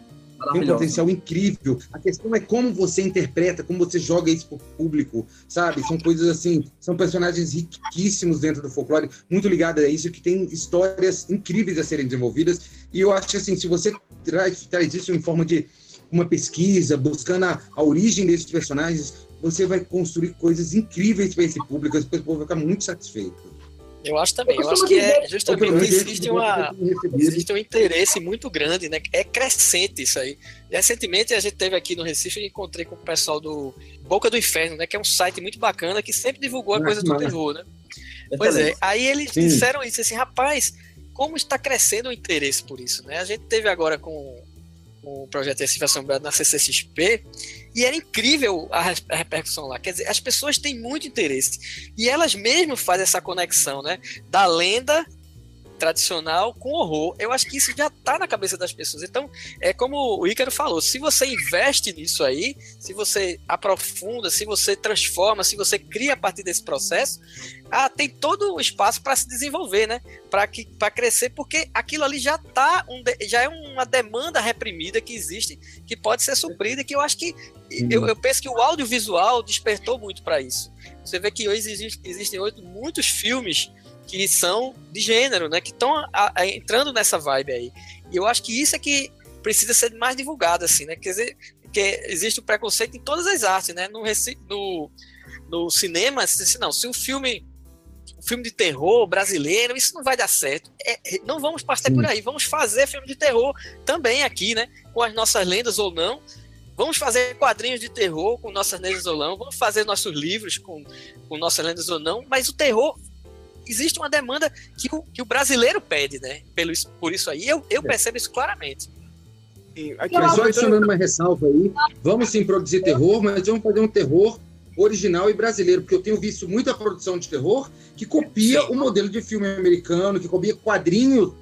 Tem um potencial incrível. A questão é como você interpreta, como você joga isso pro público, sabe? São coisas assim, são personagens riquíssimos dentro do folclore, muito ligados a isso, que tem histórias incríveis a serem desenvolvidas. E eu acho que assim, se você traz, traz isso em forma de uma pesquisa, buscando a, a origem desses personagens, você vai construir coisas incríveis para esse público, o povo vai ficar muito satisfeito.
Eu acho também. Eu, eu acho que é justamente existe, uma, existe um interesse muito grande, né? É crescente isso aí. Recentemente a gente teve aqui no Recife, eu encontrei com o pessoal do Boca do Inferno, né? Que é um site muito bacana que sempre divulgou a coisa do terror, né? Pois é. Aí eles Sim. disseram isso assim, rapaz, como está crescendo o interesse por isso, né? A gente teve agora com o projeto Recife Assombrado na CCXP, e era incrível a, a, repercussão lá. Quer dizer, as pessoas têm muito interesse. E elas mesmo fazem essa conexão, né? Da lenda tradicional com horror. Eu acho que isso já está na cabeça das pessoas. Então, é como o Ícaro falou: se você investe nisso aí, se você aprofunda, se você transforma, se você cria a partir desse processo, ah, tem todo o espaço para se desenvolver, né? Para crescer, porque aquilo ali já tá um, já é uma demanda reprimida que existe, que pode ser suprida, que eu acho que eu, eu penso que o audiovisual despertou muito para isso. Você vê que hoje existe, existem hoje muitos filmes que são de gênero, né? Que estão entrando nessa vibe aí. E eu acho que isso é que precisa ser mais divulgado, assim, né? Quer dizer, que existe o preconceito em todas as artes, né? No, no, no cinema, assim, não, se o filme um filme de terror brasileiro, isso não vai dar certo. É, não vamos passar por aí, vamos fazer filme de terror também aqui, né? Com as nossas lendas ou não. Vamos fazer quadrinhos de terror com nossas lendas ou não, vamos fazer nossos livros com, com nossas lendas ou não, mas o terror existe uma demanda que o, que o brasileiro pede, né? Pelo, por isso aí, eu, eu é. percebo isso claramente.
Aqui, mas só adicionando uma ressalva aí, vamos sim produzir terror, mas vamos fazer um terror original e brasileiro, porque eu tenho visto muita produção de terror que copia sim. o modelo de filme americano, que copia quadrinhos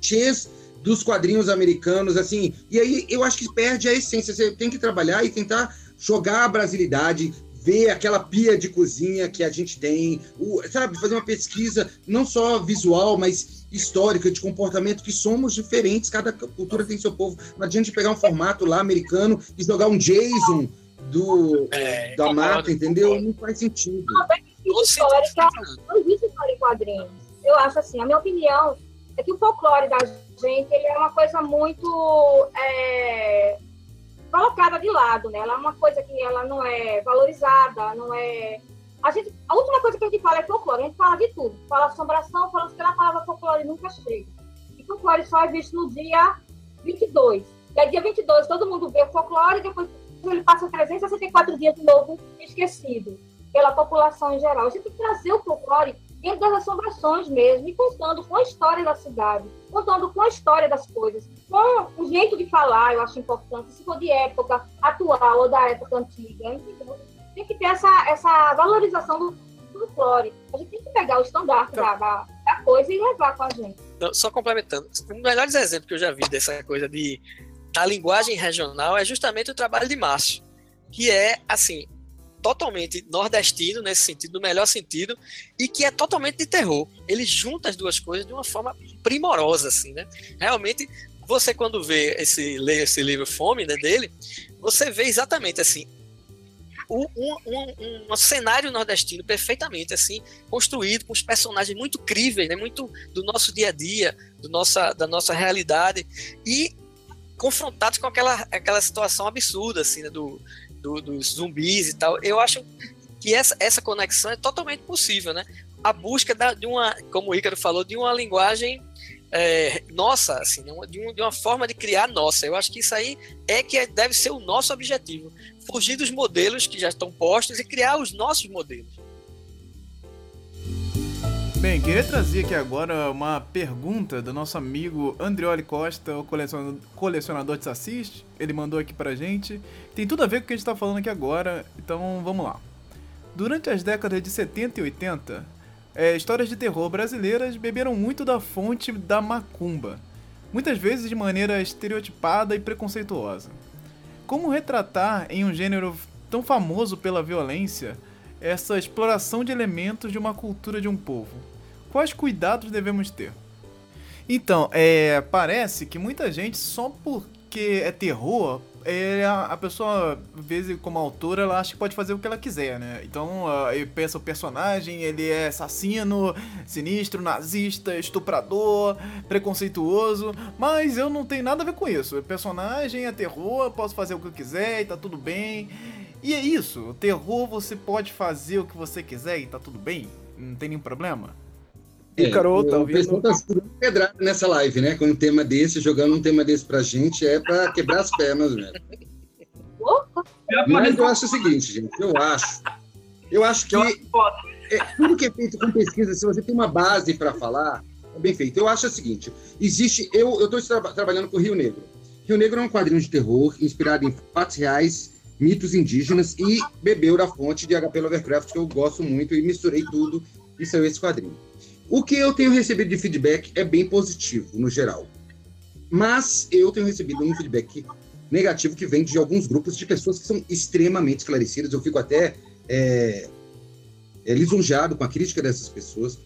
cheios dos quadrinhos americanos, assim, e aí eu acho que perde a essência, você tem que trabalhar e tentar jogar a brasilidade, ver aquela pia de cozinha que a gente tem, o, sabe, fazer uma pesquisa não só visual, mas histórica, de comportamento, que somos diferentes, cada cultura tem seu povo. Não adianta pegar um formato lá americano e jogar um Jason do, é, da mata, entendeu? Concordo. Não faz sentido. Não,
não existe história, não existe história em quadrinhos. Eu acho assim, a minha opinião é que o folclore da gente ele é uma coisa muito é, colocada de lado, né? Ela é uma coisa que ela não é valorizada, não é. A, gente, a última coisa que a gente fala é folclore, a gente fala de tudo. Fala assombração, fala que a palavra folclore nunca chega. E folclore só é visto no dia 22. E aí, dia 22, todo mundo vê o folclore, depois ele passa 364 dias de novo esquecido pela população em geral. A gente tem que trazer o folclore dentro das assombrações mesmo, e contando com a história da cidade, contando com a história das coisas, com o jeito de falar, eu acho importante, se for de época atual ou da época antiga. Tem que ter essa, essa valorização do folclore. A gente tem que pegar o estandarte então, da, da, coisa e levar com a gente.
Só complementando, um dos melhores exemplos que eu já vi dessa coisa de da linguagem regional é justamente o trabalho de Márcio, que é, assim, totalmente nordestino nesse sentido, no melhor sentido, e que é totalmente de terror. Ele junta as duas coisas de uma forma primorosa, assim, né? Realmente, você quando vê esse, lê esse livro Fome, né, dele, você vê exatamente assim, um, um, um, um, cenário nordestino perfeitamente assim construído com os personagens muito críveis, né, muito do nosso dia a dia, do nossa, da nossa realidade e confrontados com aquela, aquela situação absurda assim né, do, do, dos zumbis e tal, eu acho que essa, essa conexão é totalmente possível, né? A busca da, de uma, como o Ícaro falou, de uma linguagem é, nossa, assim, de de uma forma de criar nossa. Eu acho que isso aí é que é, deve ser o nosso objetivo. Fugir dos modelos que já estão postos e criar os nossos modelos.
Bem, queria trazer aqui agora uma pergunta do nosso amigo Andrioli Costa, o colecionador de sacis. Ele mandou aqui pra gente. Tem tudo a ver com o que a gente tá falando aqui agora, então vamos lá. Durante as décadas de 70 e 80, é, histórias de terror brasileiras beberam muito da fonte da macumba, muitas vezes de maneira estereotipada e preconceituosa. Como retratar em um gênero tão famoso pela violência, essa exploração de elementos de uma cultura de um povo? Quais cuidados devemos ter? Então, é, parece que muita gente, só porque é terror, é, a pessoa, às vezes, como autora, ela acha que pode fazer o que ela quiser, né? Então, uh, pensa o personagem, ele é assassino, sinistro, nazista, estuprador, preconceituoso, mas eu não tenho nada a ver com isso. O personagem é terror, posso fazer o que eu quiser e tá tudo bem. E é isso, o terror você pode fazer o que você quiser e tá tudo bem, não tem nenhum problema.
É, Ícaro, tá ouvindo? O pessoal tá segurando pedrada nessa live, né? Com um tema desse, jogando um tema desse pra gente, é pra quebrar as pernas mesmo. Mas eu acho o seguinte, gente, eu acho. Eu acho que é, tudo que é feito com pesquisa, se você tem uma base para falar, é bem feito. Eu acho o seguinte: existe. Eu estou tra trabalhando com Rio Negro. Rio Negro é um quadrinho de terror inspirado em fatos reais, mitos indígenas e bebeu da fonte de HP Lovecraft, que eu gosto muito, e misturei tudo e saiu esse quadrinho. O que eu tenho recebido de feedback é bem positivo, no geral. Mas eu tenho recebido um feedback negativo que vem de alguns grupos de pessoas que são extremamente esclarecidas. Eu fico até é, é, lisonjeado com a crítica dessas pessoas,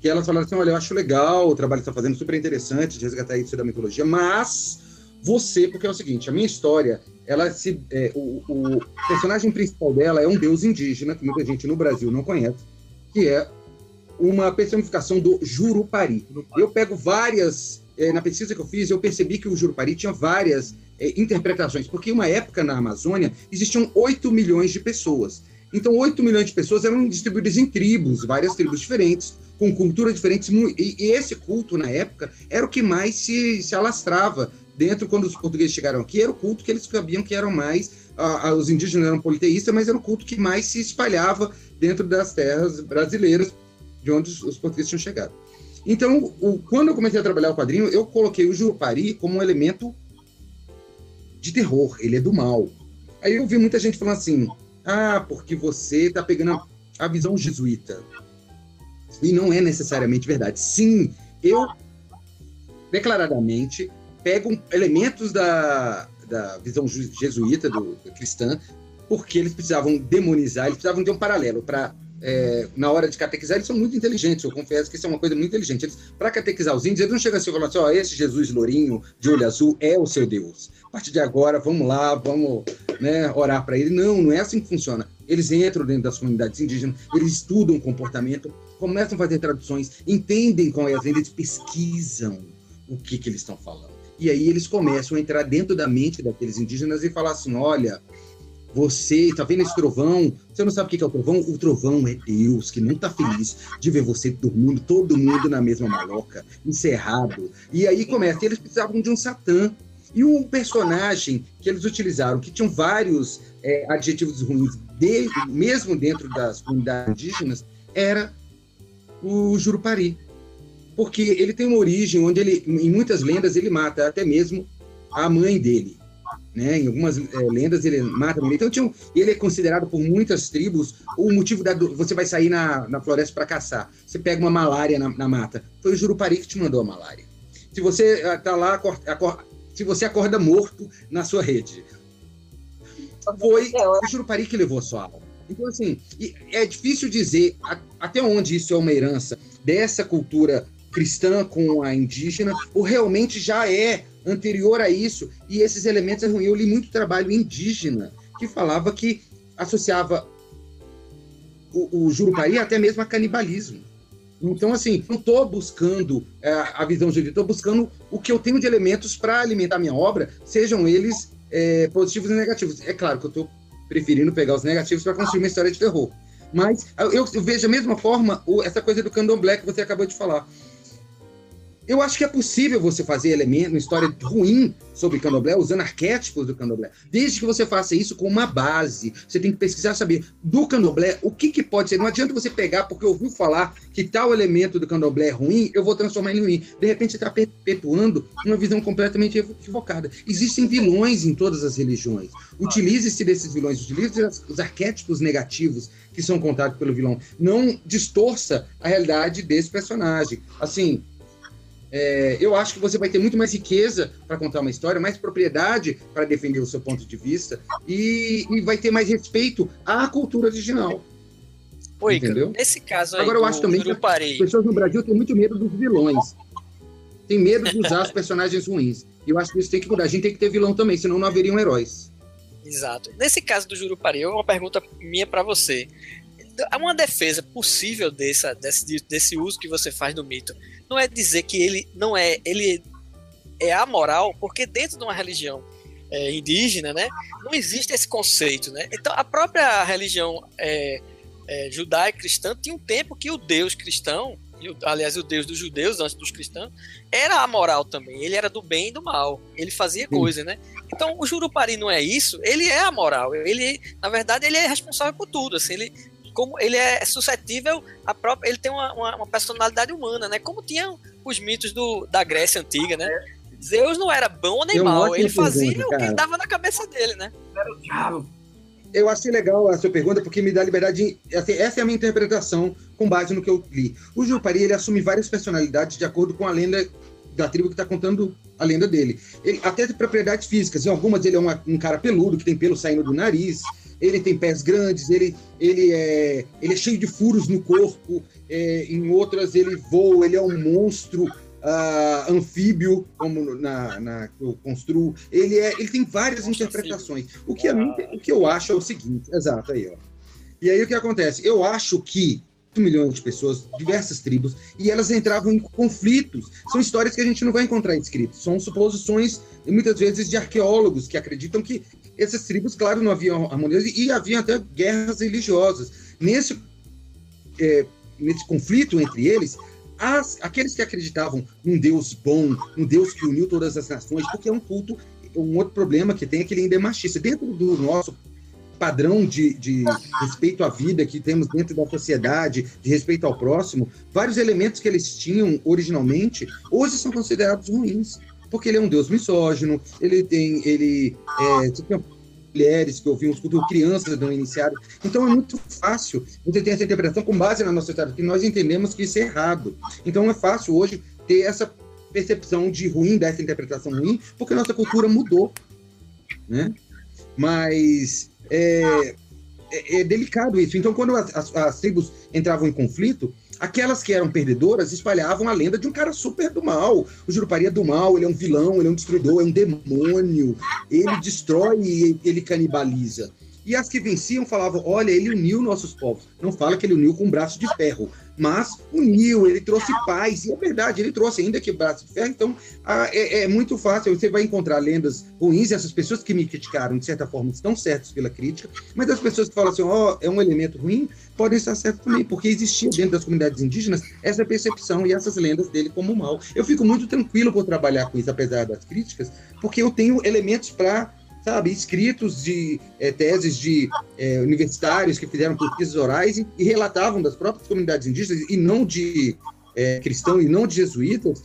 que elas falaram assim, olha, eu acho legal, o trabalho está fazendo, super interessante de resgatar isso da mitologia, mas você, porque é o seguinte, a minha história, ela se, é, o, o personagem principal dela é um deus indígena, que muita gente no Brasil não conhece, que é uma personificação do Jurupari. Eu pego várias, é, na pesquisa que eu fiz, eu percebi que o Jurupari tinha várias é, interpretações, porque uma época na Amazônia existiam 8 milhões de pessoas. Então, 8 milhões de pessoas eram distribuídas em tribos, várias tribos diferentes, com culturas diferentes, e, e esse culto, na época, era o que mais se, se alastrava dentro, quando os portugueses chegaram aqui, era o culto que eles sabiam que eram mais, os indígenas eram politeístas, mas era o culto que mais se espalhava dentro das terras brasileiras, de onde os portugueses tinham chegado. Então, o, quando eu comecei a trabalhar o quadrinho, eu coloquei o Jurupari como um elemento de terror, ele é do mal. Aí eu vi muita gente falando assim: ah, porque você está pegando a, a visão jesuíta. E não é necessariamente verdade. Sim, eu declaradamente pego elementos da, da visão jesuíta, do, do cristã, porque eles precisavam demonizar, eles precisavam de um paralelo para é, na hora de catequizar, eles são muito inteligentes. Eu confesso que isso é uma coisa muito inteligente. Para catequizar os índios, eles não chegam assim e falam assim: ó, esse Jesus lourinho, de olho azul, é o seu Deus. A partir de agora, vamos lá, vamos né, orar para ele. Não, não é assim que funciona. Eles entram dentro das comunidades indígenas, eles estudam comportamento, começam a fazer traduções, entendem qual é a lenda, eles pesquisam o que, que eles estão falando. E aí eles começam a entrar dentro da mente daqueles indígenas e falar assim: olha, você tá vendo esse trovão? Você não sabe o que é o trovão? O trovão é Deus, que não tá feliz de ver você dormindo, todo mundo na mesma maloca, encerrado. E aí começa, eles precisavam de um Satã. E um personagem que eles utilizaram, que tinham vários é, adjetivos ruins, de, mesmo dentro das comunidades indígenas, era o Jurupari. Porque ele tem uma origem onde ele, em muitas lendas, ele mata até mesmo a mãe dele né? Em algumas é, lendas ele mata. Então tinha um, ele é considerado por muitas tribos o motivo da você vai sair na, na floresta para caçar. Você pega uma malária na, na, mata. Foi o Jurupari que te mandou a malária. Se você ah, tá lá, acorda, se você acorda morto na sua rede, foi o Jurupari que levou a sua alma. Então, assim, é difícil dizer até onde isso é uma herança dessa cultura cristã com a indígena, ou realmente já é anterior a isso, e esses elementos é ruim. Eu li muito trabalho indígena que falava que associava o, o Jurupari até mesmo a canibalismo. Então, assim, não estou buscando é, a visão jurídica, estou buscando o que eu tenho de elementos para alimentar minha obra, sejam eles é, positivos e negativos. É claro que eu estou preferindo pegar os negativos para construir uma história de terror. Mas eu, eu vejo da mesma forma o, essa coisa do candomblé que você acabou de falar. Eu acho que é possível você fazer elemento, uma história ruim sobre candomblé, usando arquétipos do candomblé, desde que você faça isso com uma base. Você tem que pesquisar, saber do candomblé o que, que pode ser. Não adianta você pegar porque ouviu falar que tal elemento do candomblé é ruim, eu vou transformar em ruim. De repente você está perpetuando uma visão completamente equivocada. Existem vilões em todas as religiões. Utilize-se desses vilões, utilize os arquétipos negativos que são contados pelo vilão. Não distorça a realidade desse personagem. Assim, é, eu acho que você vai ter muito mais riqueza para contar uma história, mais propriedade para defender o seu ponto de vista e, e vai ter mais respeito à cultura original.
Oi, entendeu? Nesse caso aí,
Agora, eu acho também que as pessoas no Brasil têm muito medo dos vilões. Tem medo de usar os personagens ruins. E eu acho que isso tem que mudar. A gente tem que ter vilão também, senão não haveriam heróis.
Exato. Nesse caso do Jurupari, uma pergunta minha para você. Há uma defesa possível dessa, desse, desse uso que você faz do mito. Não é dizer que ele não é, ele é amoral, porque dentro de uma religião é, indígena, né, não existe esse conceito, né? Então a própria religião é, é, judaica cristã tinha um tempo que o Deus cristão, aliás o Deus dos judeus antes dos cristãos, era amoral também. Ele era do bem e do mal. Ele fazia coisas, né? Então o Jurupari não é isso. Ele é amoral. Ele, na verdade, ele é responsável por tudo. Assim, ele como ele é suscetível a própria, ele tem uma, uma, uma personalidade humana, né? Como tinham os mitos do, da Grécia antiga, né? Zeus não era bom nem mal, ele fazia pergunta, o que dava na cabeça dele, né? Era o
diabo. Eu achei legal a sua pergunta porque me dá liberdade. De, assim, essa é a minha interpretação com base no que eu li. O Jupari ele assume várias personalidades de acordo com a lenda da tribo que está contando a lenda dele. Ele até tem propriedades físicas. Em algumas ele é uma, um cara peludo que tem pelo saindo do nariz ele tem pés grandes, ele, ele, é, ele é cheio de furos no corpo, é, em outras ele voa, ele é um monstro uh, anfíbio, como na, na que eu construo. Ele, é, ele tem várias interpretações. O que, a mim, o que eu acho é o seguinte, exato, aí, ó. E aí o que acontece? Eu acho que milhões de pessoas, diversas tribos, e elas entravam em conflitos. São histórias que a gente não vai encontrar escritas, são suposições, muitas vezes, de arqueólogos que acreditam que essas tribos, claro, não haviam harmonia e havia até guerras religiosas. Nesse, é, nesse conflito entre eles, as, aqueles que acreditavam num Deus bom, num Deus que uniu todas as nações, porque é um culto, um outro problema que tem é que ele ainda é machista. Dentro do nosso padrão de, de, respeito à vida que temos dentro da sociedade, de respeito ao próximo, vários elementos que eles tinham originalmente, hoje são considerados ruins porque ele é um deus misógino, ele tem, ele é, tem mulheres que ouviam os crianças não iniciadas. Então é muito fácil você ter essa interpretação com base na nossa história, que nós entendemos que isso é errado. Então é fácil hoje ter essa percepção de ruim, dessa interpretação ruim, porque nossa cultura mudou, né? Mas é, é, é delicado isso. Então quando as, as, as tribos entravam em conflito, Aquelas que eram perdedoras espalhavam a lenda de um cara super do mal. O Jurupari é do mal, ele é um vilão, ele é um destruidor, é um demônio. Ele destrói e ele canibaliza. E as que venciam falavam: olha, ele uniu nossos povos. Não fala que ele uniu com um braço de ferro, mas uniu, ele trouxe paz. E é verdade, ele trouxe, ainda que braço de ferro. Então é, é, muito fácil. Você vai encontrar lendas ruins, e essas pessoas que me criticaram, de certa forma, estão certas pela crítica, mas as pessoas que falam assim: ó, oh, é um elemento ruim, podem estar certas também, porque existia dentro das comunidades indígenas essa percepção e essas lendas dele como mal. Eu fico muito tranquilo por trabalhar com isso, apesar das críticas, porque eu tenho elementos para sabe, escritos de é, teses de é, universitários que fizeram pesquisas orais e, e, relatavam das próprias comunidades indígenas e não de é, cristão e não de jesuítas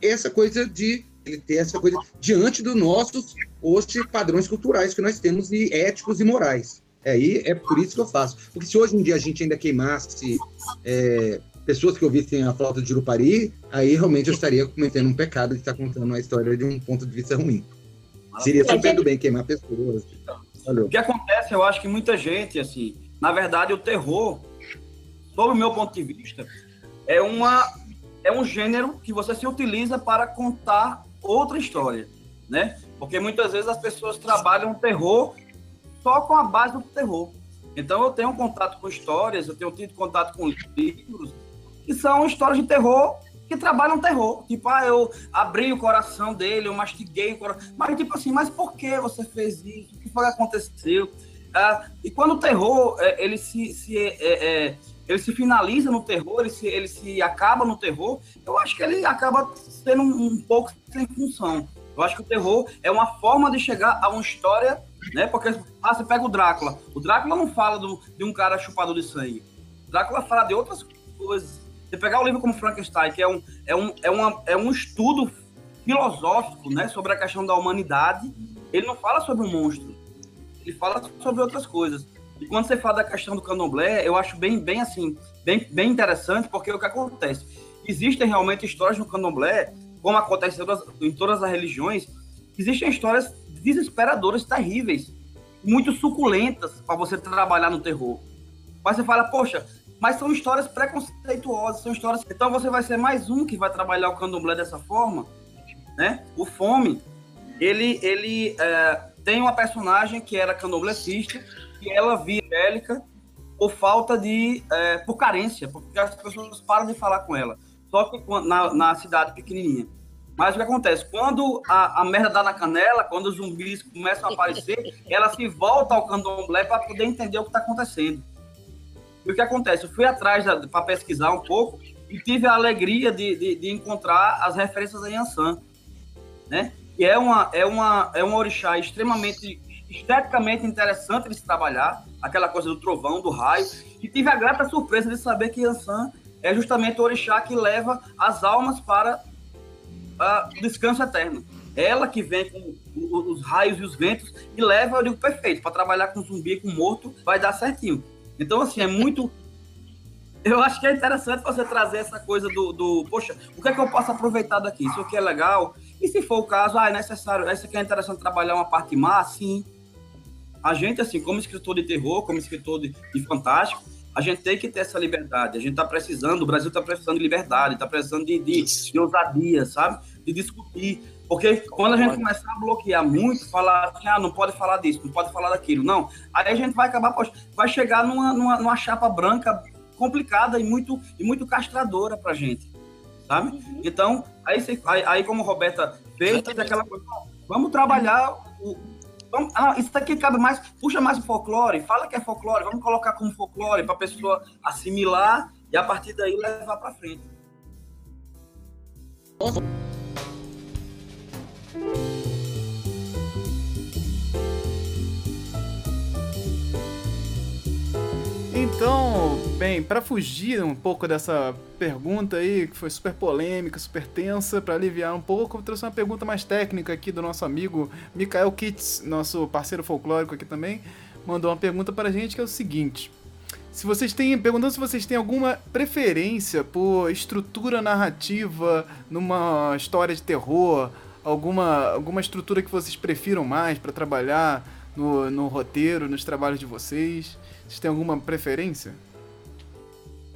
essa coisa de ele ter essa coisa diante dos nossos hoje padrões culturais que nós temos e éticos e morais. Aí é por isso que eu faço. Porque se hoje em dia a gente ainda queimasse é, pessoas que ouvissem a flauta de Jurupari, aí realmente eu estaria cometendo um pecado de estar contando uma história de um ponto de vista ruim. Seria super do bem queimar pessoas.
Valeu. O que acontece, eu acho que muita gente, assim, na verdade, o terror, sob o meu ponto de vista, é uma é um gênero que você se utiliza para contar outra história, né? Porque muitas vezes as pessoas trabalham o terror só com a base do terror. Então eu tenho contato com histórias, eu tenho tido contato com livros que são histórias de terror que trabalham terror. Tipo, ah, eu abri o coração dele, eu mastiguei o coração. Mas, tipo assim, mas por que você fez isso? O que foi que aconteceu? Ah, e quando o terror, é, ele se, se é, é, é, ele se finaliza no terror, ele se, ele se acaba no terror, eu acho que ele acaba sendo um, um pouco sem função. Eu acho que o terror é uma forma de chegar a uma história, né? Porque, ah, você pega o Drácula. O Drácula não fala do, de um cara chupador de sangue. O Drácula fala de outras coisas você pegar o livro como Frankenstein, que é um, é um, é uma, é um estudo filosófico né, sobre a questão da humanidade, ele não fala sobre um monstro, ele fala sobre outras coisas. E quando você fala da questão do candomblé, eu acho bem, bem assim, bem, bem interessante, porque é o que acontece. existem realmente histórias no candomblé, como acontece em todas as religiões, existem histórias desesperadoras, terríveis, muito suculentas para você trabalhar no terror. Mas você fala, poxa, mas são histórias preconceituosas, são histórias. Então você vai ser mais um que vai trabalhar o candomblé dessa forma, né? O Fome, ele, ele é, tem uma personagem que era candomblessista, e ela via bélica por falta de. É, por carência, porque as pessoas param de falar com ela. Só que na, na cidade pequenininha. Mas o que acontece? Quando a, a merda dá na canela, quando os zumbis começam a aparecer, ela se volta ao candomblé para poder entender o que está acontecendo. E o que acontece? Eu fui atrás para pesquisar um pouco e tive a alegria de, de, de encontrar as referências a Yansan, né? Que é uma, é uma, é um orixá extremamente esteticamente interessante de se trabalhar, aquela coisa do trovão, do raio, e tive a grata surpresa de saber que Yansan é justamente o orixá que leva as almas para descanso eterno. Ela que vem com os raios e os ventos e leva, eu digo, perfeito, para trabalhar com zumbi, com morto, vai dar certinho. Então, assim, é muito. Eu acho que é interessante você trazer essa coisa do, do poxa, o que é que eu posso aproveitar daqui? Isso aqui é legal. E se for o caso, ah, é necessário, isso aqui é interessante trabalhar uma parte má, sim. A gente, assim, como escritor de terror, como escritor de, de fantástico, a gente tem que ter essa liberdade. A gente está precisando, o Brasil está precisando de liberdade, está precisando de, de, de ousadia, sabe? De discutir. Porque quando a gente começar a bloquear muito, falar assim, ah, não pode falar disso, não pode falar daquilo, não, aí a gente vai acabar, vai chegar numa, numa, numa chapa branca complicada e muito, e muito castradora pra gente, sabe? Uhum. Então, aí, aí, aí, como a Roberta fez, aquela coisa, vamos trabalhar o, Vamos, ah, isso daqui cabe mais, puxa mais o folclore, fala que é folclore, vamos colocar como folclore para a pessoa assimilar e a partir daí levar para frente.
Então, bem, para fugir um pouco dessa pergunta aí, que foi super polêmica, super tensa, para aliviar um pouco, eu trouxe uma pergunta mais técnica aqui do nosso amigo Mikael Kitts, nosso parceiro folclórico aqui também, mandou uma pergunta para a gente que é o seguinte: se vocês têm, perguntando se vocês têm alguma preferência por estrutura narrativa numa história de terror, alguma, alguma estrutura que vocês prefiram mais para trabalhar no, no roteiro, nos trabalhos de vocês. Vocês têm alguma preferência?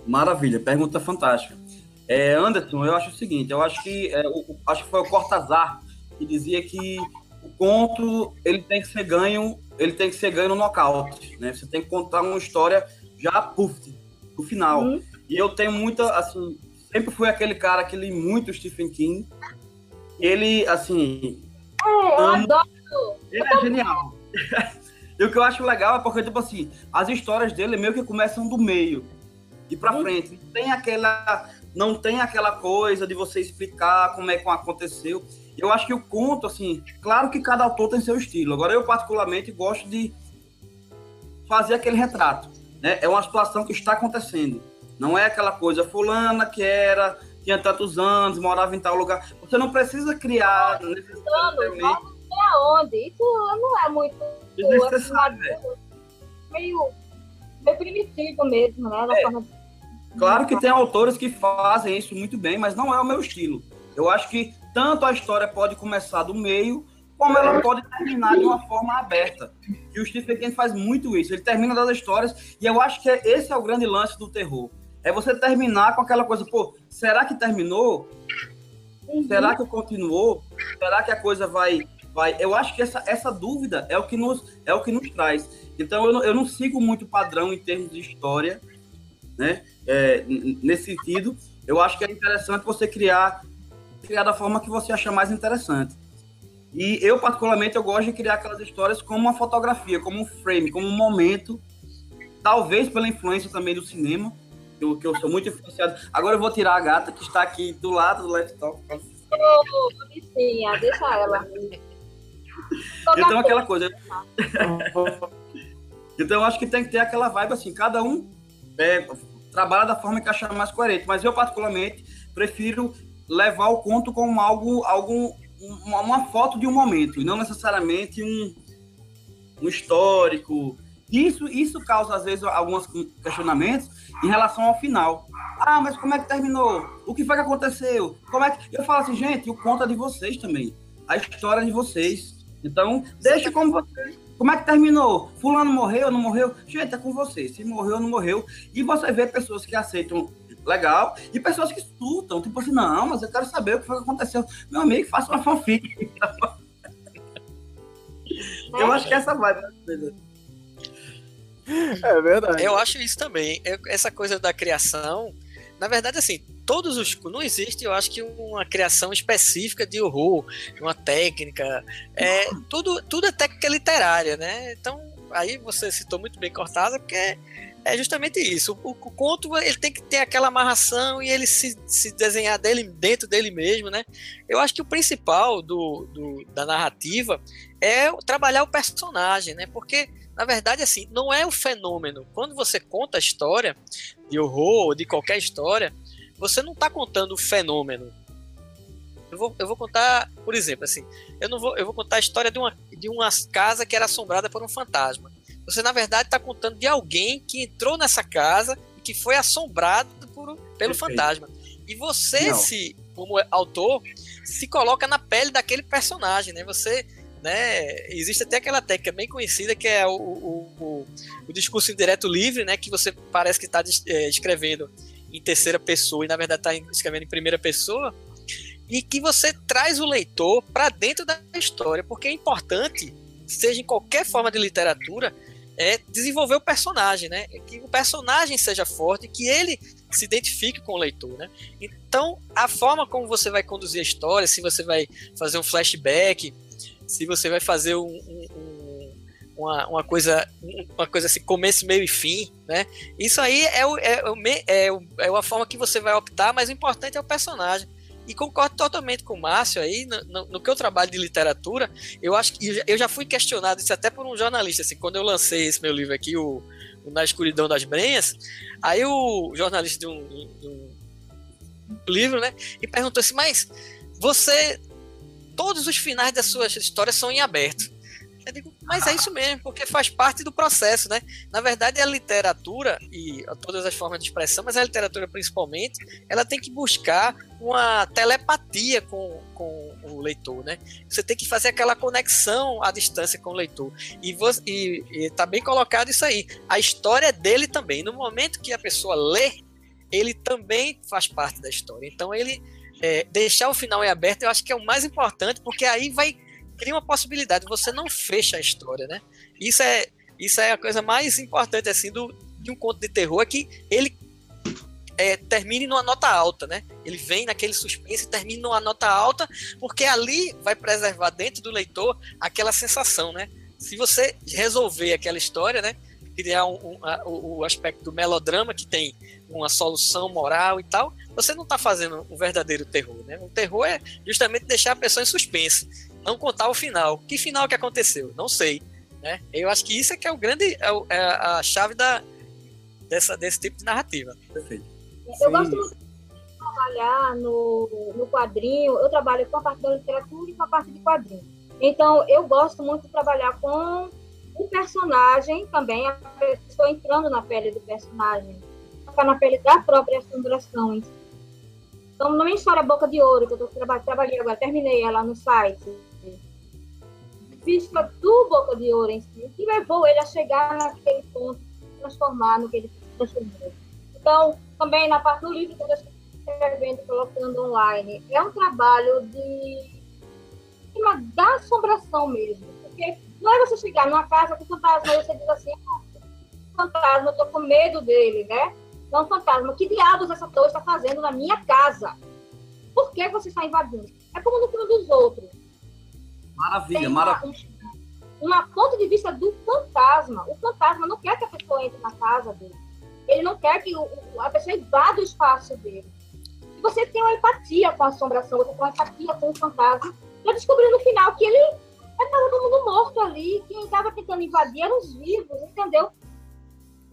Maravilha, pergunta fantástica. É, Anderson, eu acho o seguinte, eu acho que é, o, acho que foi o Cortazar que dizia que o conto ele tem que ser ganho, ele tem que ser ganho no nocaute, né? Você tem que contar uma história já puff, no final. Uhum. E eu tenho muita, assim, sempre fui aquele cara que li muito Stephen King. Ele, assim,
é, eu amo, adoro.
Ele é genial. E o que eu acho legal é porque, tipo assim, as histórias dele meio que começam do meio e pra uhum. frente. Não tem aquela, não tem aquela coisa de você explicar como é que aconteceu. Eu acho que o conto, assim, claro que cada autor tem seu estilo. Agora, eu particularmente gosto de fazer aquele retrato. Né? É uma situação que está acontecendo. Não é aquela coisa fulana que era, tinha tantos anos, morava em tal lugar. Você não precisa criar
necessariamente aonde? Isso não é muito. Desnecessário, assim, meio, meio primitivo mesmo, né? É. Forma...
Claro que tem autores que fazem isso muito bem, mas não é o meu estilo. Eu acho que tanto a história pode começar do meio, como ela pode terminar de uma forma aberta. E o Stephen King faz muito isso. Ele termina das histórias, e eu acho que esse é o grande lance do terror. É você terminar com aquela coisa, pô, será que terminou? Uhum. Será que continuou? Será que a coisa vai vai. Eu acho que essa, essa dúvida é o que nos, é o que nos traz. Então, eu não, eu não sigo muito padrão em termos de história, né? É, nesse sentido, eu acho que é interessante você criar, criar da forma que você achar mais interessante. E eu, particularmente, eu gosto de criar aquelas histórias como uma fotografia, como um frame, como um momento, talvez pela influência também do cinema, que eu, que eu sou muito influenciado. Agora eu vou tirar a gata que está aqui do lado do laptop.
Oh, bichinha, deixa ela.
então, aquela coisa. então, eu acho que tem que ter aquela vibe assim, cada um é, trabalha da forma que achar mais coerente. Mas eu, particularmente, prefiro levar o conto como algo, algo uma, uma foto de um momento, e não necessariamente um, um histórico. Isso, isso causa, às vezes, alguns questionamentos em relação ao final. Ah, mas como é que terminou? O que foi que aconteceu? Como é que... Eu falo assim, gente, o conta de vocês também. A história de vocês. Então, deixa como vocês. Como é que terminou? Fulano morreu, não morreu? Gente, é com vocês. Se morreu, não morreu. E você vê pessoas que aceitam legal e pessoas que escutam. Tipo assim, não, mas eu quero saber o que foi que aconteceu. Meu amigo, faça uma fanfic. eu acho que essa vai.
É verdade.
Eu acho isso também. Essa coisa da criação, na verdade, assim, todos os. Não existe, eu acho que uma criação específica de horror, uma técnica. É, tudo, tudo é técnica literária, né? Então, aí você citou muito bem Cortázar, porque é justamente isso. O, o, conto ele tem que ter aquela amarração e ele se, se desenhar dele, dentro dele mesmo, né? Eu acho que o principal do, do, da narrativa é trabalhar o personagem, né? Porque na verdade, assim, não é o fenômeno. Quando você conta a história de horror ou de qualquer história, você não está contando o fenômeno. Eu vou, eu vou contar, por exemplo, assim, eu não vou, eu vou contar a história de uma, de uma casa que era assombrada por um fantasma. Você, na verdade, está contando de alguém que entrou nessa casa e que foi assombrado por, pelo Perfeito. fantasma. E você, não. se, como autor, se coloca na pele daquele personagem, né? Você né? Existe até aquela técnica bem conhecida que é o, o, o, o discurso indireto livre, né? Que você parece que está é, escrevendo em terceira pessoa e na verdade está escrevendo em primeira pessoa e que você traz o leitor para dentro da história, porque é importante, seja em qualquer forma de literatura, é desenvolver o personagem, né? Que o personagem seja forte, que ele se identifique com o leitor, né? Então, a forma como você vai conduzir a história, se você vai fazer um flashback, se você vai fazer um, um, uma, uma, coisa uma coisa assim, começo, meio e fim, né? Isso aí é, o, é, o, é, o, é uma forma que você vai optar, mas o importante é o personagem. E concordo totalmente com o Márcio aí, no, no, no, que eu trabalho de literatura, eu acho que eu já fui questionado isso até por um jornalista, assim, quando eu lancei esse meu livro aqui, o, o Na Escuridão das Brenhas, aí o jornalista de um, de um livro, né, e perguntou assim, mas você todos os finais das suas histórias são em aberto. Eu digo, mas é isso mesmo, porque faz parte do processo, né? Na verdade, a literatura e todas as formas de expressão, mas a literatura principalmente, ela tem que buscar uma telepatia com, com o leitor, né? Você tem que fazer aquela conexão à distância com o leitor. E, tá bem colocado isso aí. A história é dele também. No momento que a pessoa lê, ele também faz parte da história. Então, ele é, deixar o final em aberto, eu acho que é o mais importante, porque aí vai criar uma possibilidade, você não fecha a história, né? Isso é, isso é a coisa mais importante, assim, do, de um conto de terror, é que ele é, termine numa nota alta, né? Ele vem naquele suspense e termina numa nota alta, porque ali vai preservar dentro do leitor aquela sensação, né? Se você resolver aquela história, né? Criar um, um, o aspecto do melodrama que tem uma solução moral e tal, você não está fazendo um verdadeiro terror, né? O terror é justamente deixar a pessoa em suspense, não contar o final. Que final que aconteceu? Não sei, né? Eu acho que isso é que é o grande é, é a chave da dessa desse tipo de narrativa.
Perfeito. Eu gosto muito de trabalhar no, no quadrinho. Eu trabalho com a parte da literatura e com a parte de quadrinho. Então, eu gosto muito de trabalhar com o personagem também, a pessoa entrando na pele do personagem ficar na pele da própria assombração. Então, na minha história Boca de Ouro, que eu tô traba trabalhando agora, terminei ela no site, vista do Boca de Ouro em si, que levou ele a chegar naquele ponto, transformar no que ele transformou. Então, também na parte do livro que eu estou escrevendo, colocando online, é um trabalho de uma da assombração mesmo. Porque não é você chegar numa casa com fantasma e você diz assim, ah, fantasma, eu tô com medo dele, né? um fantasma. Que diabos essa torre está fazendo na minha casa? Por que você está invadindo? É como no filme dos outros.
Maravilha, uma, maravilha.
Um, uma ponto de vista do fantasma. O fantasma não quer que a pessoa entre na casa dele. Ele não quer que o, a pessoa invada o espaço dele. E você tem uma empatia com a assombração, você tem uma empatia com o fantasma. Eu descobri no final que ele estava todo mundo morto ali. Quem estava tentando invadir eram os vivos, entendeu?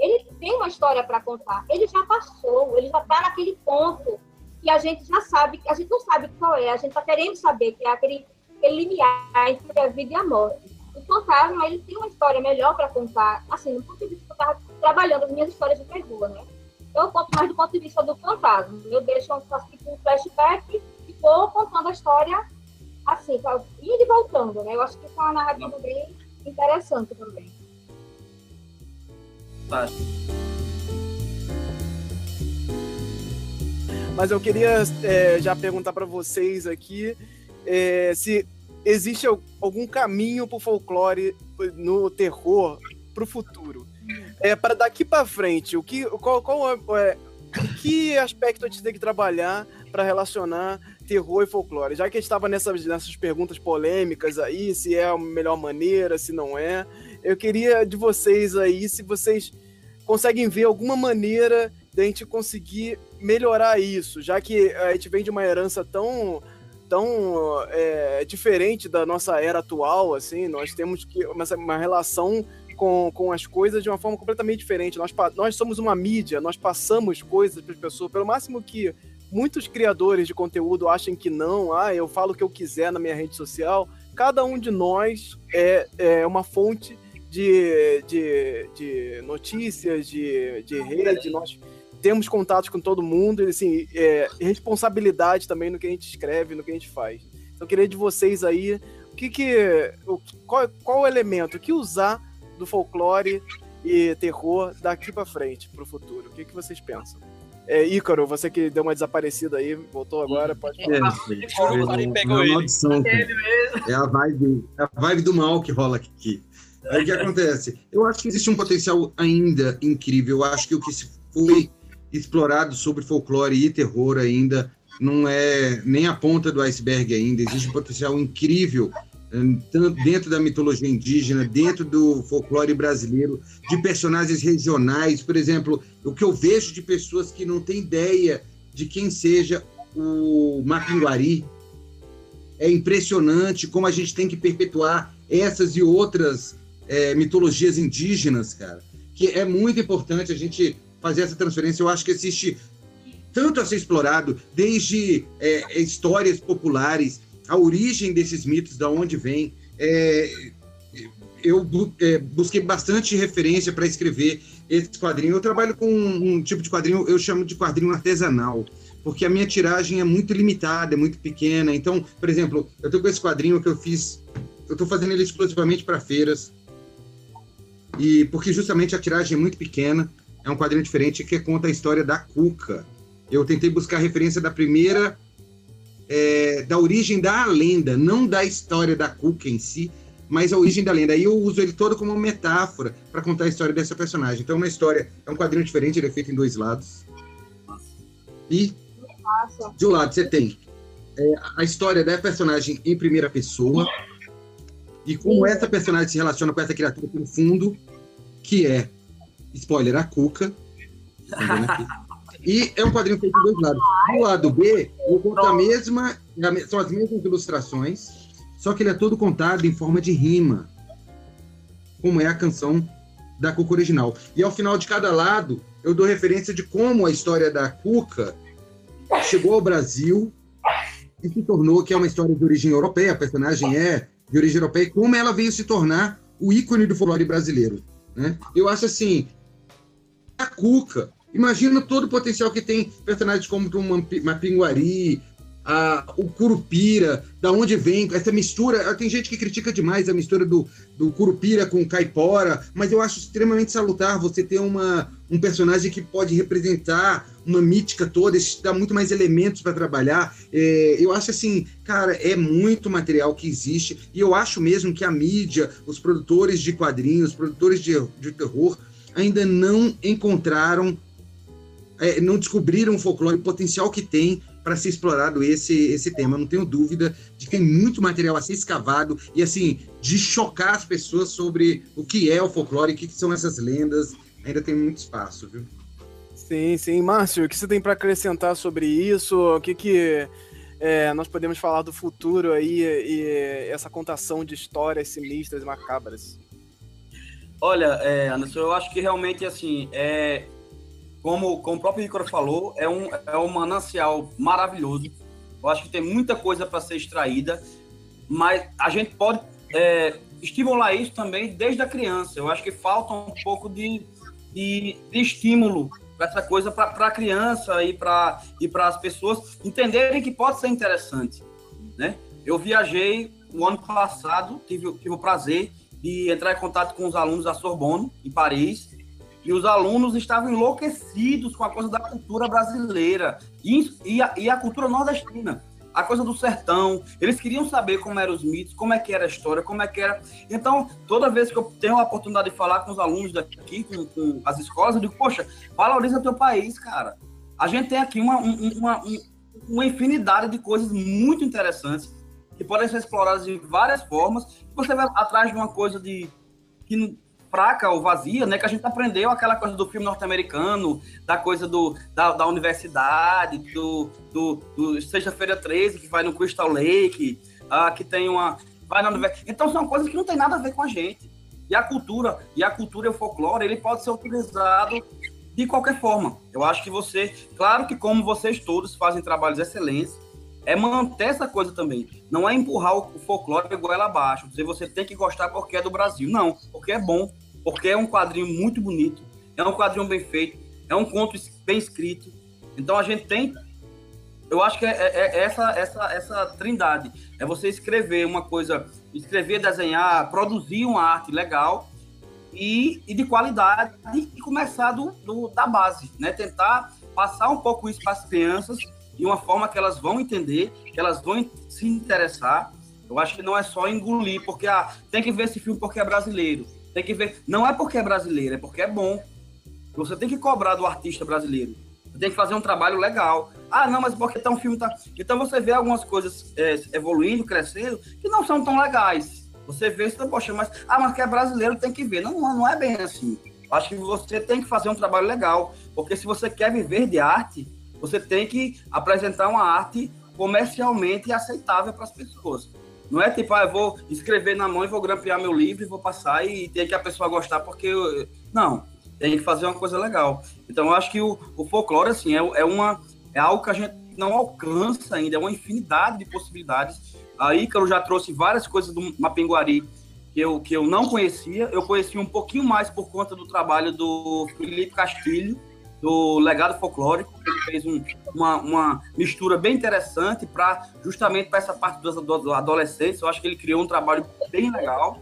ele tem uma história para contar. Ele já passou, ele já está naquele ponto que a gente já sabe, a gente não sabe qual é, a gente está querendo saber, que é aquele, aquele limiar entre a vida e a morte. o fantasma ele tem uma história melhor para contar, assim, no ponto de vista que eu estava trabalhando as minhas histórias de terror, né? Eu conto mais do ponto de vista do fantasma. Eu deixo um, um flashback e vou contando a história assim, indo e voltando, né? Eu acho que isso é uma narrativa bem interessante também. Tá.
Mas eu queria é, já perguntar para vocês aqui é, se existe algum caminho para o folclore no terror para o futuro. É, para daqui para frente, o que, qual, qual é, que aspecto a gente tem que trabalhar para relacionar terror e folclore? Já que a gente estava nessas, nessas perguntas polêmicas aí, se é a melhor maneira, se não é, eu queria de vocês aí, se vocês conseguem ver alguma maneira de a gente conseguir melhorar isso, já que a gente vem de uma herança tão tão é, diferente da nossa era atual, assim, nós temos que uma, uma relação com, com as coisas de uma forma completamente diferente. Nós, nós somos uma mídia, nós passamos coisas para as pessoas, pelo máximo que muitos criadores de conteúdo achem que não, ah, eu falo o que eu quiser na minha rede social. Cada um de nós é, é uma fonte de, de, de notícias, de, de rede, nós temos contatos com todo mundo, e assim, é, responsabilidade também no que a gente escreve, no que a gente faz. Então eu queria de vocês aí, o que que, o, qual, qual o elemento, o que usar do folclore e terror daqui para frente, para o futuro? O que que vocês pensam? É, Ícaro, você que deu uma desaparecida aí, voltou agora, pode falar. É, é,
é, é a vibe, é a vibe do mal que rola aqui. Aí o que acontece? Eu acho que existe um potencial ainda incrível. Eu acho que o que se foi explorado sobre folclore e terror ainda não é nem a ponta do iceberg ainda. Existe um potencial incrível hum, dentro da mitologia indígena, dentro do folclore brasileiro, de personagens regionais. Por exemplo, o que eu vejo de pessoas que não têm ideia de quem seja o Mapinguari. É impressionante como a gente tem que perpetuar essas e outras é, mitologias indígenas, cara. Que é muito importante a gente fazer essa transferência. Eu acho que existe tanto a ser explorado, desde é, histórias populares, a origem desses mitos, da onde vem. É, eu é, busquei bastante referência para escrever esse quadrinho. Eu trabalho com um tipo de quadrinho, eu chamo de quadrinho artesanal, porque a minha tiragem é muito limitada, é muito pequena. Então, por exemplo, eu estou com esse quadrinho que eu fiz, eu estou fazendo ele exclusivamente para feiras, e porque justamente a tiragem é muito pequena é um quadrinho diferente que conta a história da Cuca. Eu tentei buscar referência da primeira, é, da origem da lenda, não da história da Cuca em si, mas a origem da lenda. Aí eu uso ele todo como metáfora para contar a história dessa personagem. Então, é uma história, é um quadrinho diferente, ele é feito em dois lados. E de um lado você tem é, a história da personagem em primeira pessoa e como essa personagem se relaciona com essa criatura pelo fundo, que é spoiler, a Cuca. e é um quadrinho feito de dois lados. Do lado B, eu conto a mesma, são as mesmas ilustrações, só que ele é todo contado em forma de rima, como é a canção da Cuca original. E ao final de cada lado, eu dou referência de como a história da Cuca chegou ao Brasil e se tornou, que é uma história de origem europeia, a personagem é de origem europeia, e como ela veio se tornar o ícone do folclore brasileiro. Né? Eu acho assim, a Cuca. Imagina todo o potencial que tem personagens como uma, uma Pinguari, a, o Curupira, da onde vem essa mistura. Tem gente que critica demais a mistura do, do Curupira com Caipora, mas eu acho extremamente salutar você ter uma, um personagem que pode representar uma mítica toda, isso dá muito mais elementos para trabalhar. É, eu acho assim, cara, é muito material que existe, e eu acho mesmo que a mídia, os produtores de quadrinhos, os produtores de, de terror, ainda não encontraram, é, não descobriram o folclore, o potencial que tem para ser explorado esse, esse tema. não tenho dúvida de que tem muito material a ser escavado e, assim, de chocar as pessoas sobre o que é o folclore, o que, são essas lendas. Ainda tem muito espaço, viu?
Sim, sim. Márcio, o que você tem para acrescentar sobre isso? O que, que é, nós podemos falar do futuro aí e essa contação de histórias sinistras e macabras?
Olha, é, Anderson, eu acho que realmente, assim, é, como, como o próprio Ricardo falou, é um, é um manancial maravilhoso. Eu acho que tem muita coisa para ser extraída, mas a gente pode é, estimular isso também desde a criança. Eu acho que falta um pouco de, de, de estímulo para essa coisa para a criança e para e as pessoas entenderem que pode ser interessante. Né? Eu viajei o ano passado, tive, tive o prazer de entrar em contato com os alunos da Sorbonne, em Paris, e os alunos estavam enlouquecidos com a coisa da cultura brasileira e, e, a, e a cultura nordestina a coisa do sertão. Eles queriam saber como eram os mitos, como é que era a história, como é que era. Então, toda vez que eu tenho a oportunidade de falar com os alunos daqui, com, com as escolas, eu digo, poxa, valoriza teu país, cara. A gente tem aqui uma, uma, uma infinidade de coisas muito interessantes que podem ser exploradas de várias formas. Você vai atrás de uma coisa de que fraca ou vazia, né? Que a gente aprendeu aquela coisa do filme norte-americano, da coisa do, da, da universidade, do, do, do Sexta-feira 13, que vai no Crystal Lake, ah, que tem uma. Vai na universidade. Então são coisas que não tem nada a ver com a gente. E a cultura, e a cultura e o folclore, ele pode ser utilizado de qualquer forma. Eu acho que você, claro que como vocês todos fazem trabalhos excelentes, é manter essa coisa também. Não é empurrar o folclore goela abaixo, dizer você tem que gostar porque é do Brasil. Não, porque é bom, porque é um quadrinho muito bonito, é um quadrinho bem feito, é um conto bem escrito. Então a gente tem. Eu acho que é, é, é essa, essa, essa trindade. É você escrever uma coisa, escrever, desenhar, produzir uma arte legal e, e de qualidade e começar do, do, da base, né? Tentar passar um pouco isso para as crianças de uma forma que elas vão entender, que elas vão se interessar. Eu acho que não é só engolir, porque ah, tem que ver esse filme porque é brasileiro. Tem que ver. Não é porque é brasileiro, é porque é bom. Você tem que cobrar do artista brasileiro. Tem que fazer um trabalho legal. Ah, não, mas porque tá um filme tá. Então você vê algumas coisas é, evoluindo, crescendo, que não são tão legais. Você vê isso, poxa, mas. Ah, mas que é brasileiro, tem que ver. Não, não é bem assim. Acho que você tem que fazer um trabalho legal. Porque se você quer viver de arte, você tem que apresentar uma arte comercialmente aceitável para as pessoas. Não é tipo, ah, eu vou escrever na mão e vou grampear meu livro e vou passar e ter que a pessoa gostar porque eu... não, tem que fazer uma coisa legal. Então eu acho que o, o folclore assim é, é uma é algo que a gente não alcança ainda, é uma infinidade de possibilidades. A Ícaro já trouxe várias coisas do Mapinguari que eu, que eu não conhecia. Eu conheci um pouquinho mais por conta do trabalho do Felipe Castilho, do legado folclórico. Ele fez um, uma, uma, mistura bem interessante para justamente para essa parte dos, do adolescentes. Eu acho que ele criou um trabalho bem legal.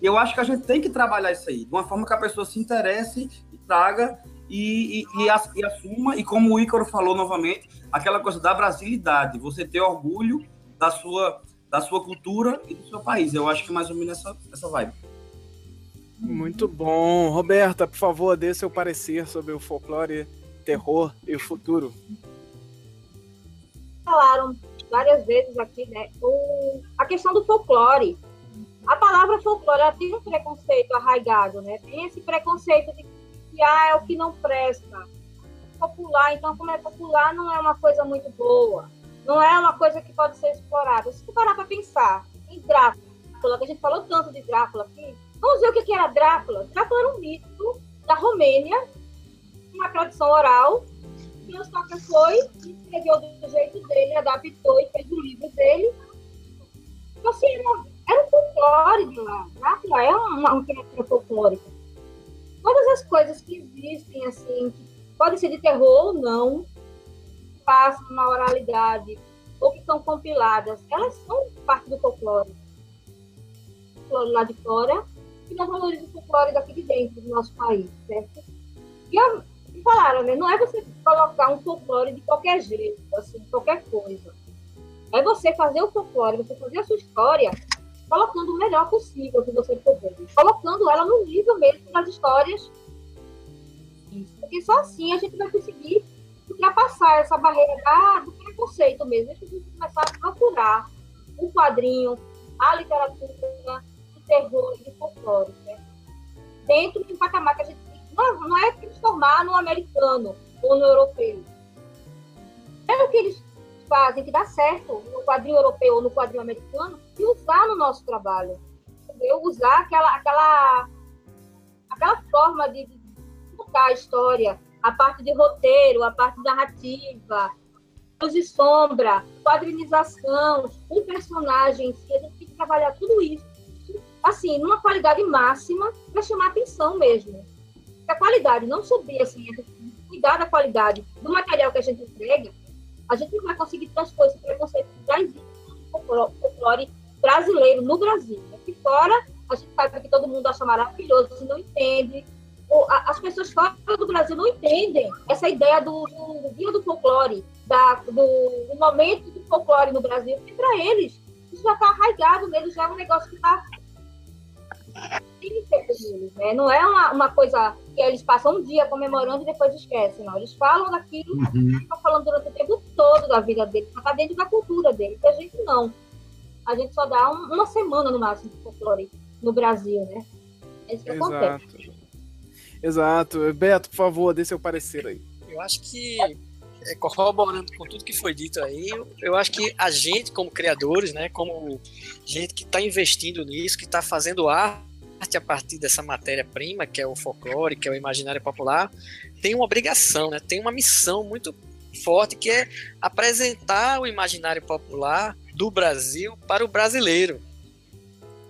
E eu acho que a gente tem que trabalhar isso aí, de uma forma que a pessoa se interesse e traga e, e, e, assuma. E como o Ícaro falou novamente, aquela coisa da brasilidade, você ter orgulho da sua, da sua cultura e do seu país. Eu acho que mais ou menos essa, essa vibe.
Muito bom. Roberta, por favor, dê seu parecer sobre o folclore, terror e o futuro.
Falaram várias vezes aqui, né? O, a questão do folclore. A palavra folclore ela tem um preconceito arraigado, né? Tem esse preconceito de que ah, é o que não presta. Popular, então, como é popular, não é uma coisa muito boa. Não é uma coisa que pode ser explorada. Se tu parar para pensar em Drácula, que a gente falou tanto de Drácula aqui, Vamos ver o que era Drácula. Drácula era um mito da Romênia, uma tradição oral, que o Stoker foi, escreveu do jeito dele, adaptou e fez o livro dele. Então, assim, era, era um folclore de lá. Drácula é uma, uma criatura folclórica. Todas as coisas que existem, assim, que podem ser de terror ou não, passam na oralidade, ou que são compiladas, elas são parte do folclore. folclore lá de fora que não valoriza o folclore daqui de dentro do nosso país, certo? E, a, e falaram, né? Não é você colocar um folclore de qualquer jeito, assim, qualquer coisa. É você fazer o folclore, você fazer a sua história colocando o melhor possível que você puder. Colocando ela no nível mesmo das histórias. Porque só assim a gente vai conseguir ultrapassar essa barreira da, do preconceito mesmo. A gente começar a procurar o quadrinho, a literatura, terror e de folclore, né? dentro de um patamar que a gente não, não é transformar no americano ou no europeu. É o que eles fazem que dá certo no quadrinho europeu ou no quadrinho americano e usar no nosso trabalho. Entendeu? Usar aquela, aquela, aquela forma de, de contar a história, a parte de roteiro, a parte narrativa, luz e sombra, quadrinização, o personagem, a gente tem que trabalhar tudo isso assim, numa qualidade máxima para chamar atenção mesmo. A qualidade não subir, assim, cuidar da qualidade do material que a gente entrega, a gente não vai conseguir transpor esse preconceito que já existe no folclore brasileiro no Brasil. Aqui fora, a gente sabe que todo mundo acha maravilhoso, não entende. As pessoas fora do Brasil não entendem essa ideia do, do, do dia do folclore, da, do, do, momento do folclore no Brasil, e para eles, isso já está arraigado neles, já é um negócio que está né? Não é uma, uma coisa que eles passam um dia comemorando e depois esquecem, não. Eles falam daquilo uhum. estão falando durante o tempo todo da vida deles, está dentro da cultura deles. E a gente não. A gente só dá um, uma semana no máximo de folclore no Brasil, né? É isso que Exato. acontece.
Exato. Beto, por favor, dê seu parecer aí.
Eu acho que corroborando com tudo que foi dito aí, eu acho que a gente, como criadores, né, como gente que está investindo nisso, que está fazendo arte a partir dessa matéria-prima, que é o folclore, que é o imaginário popular, tem uma obrigação, né, tem uma missão muito forte, que é apresentar o imaginário popular do Brasil para o brasileiro.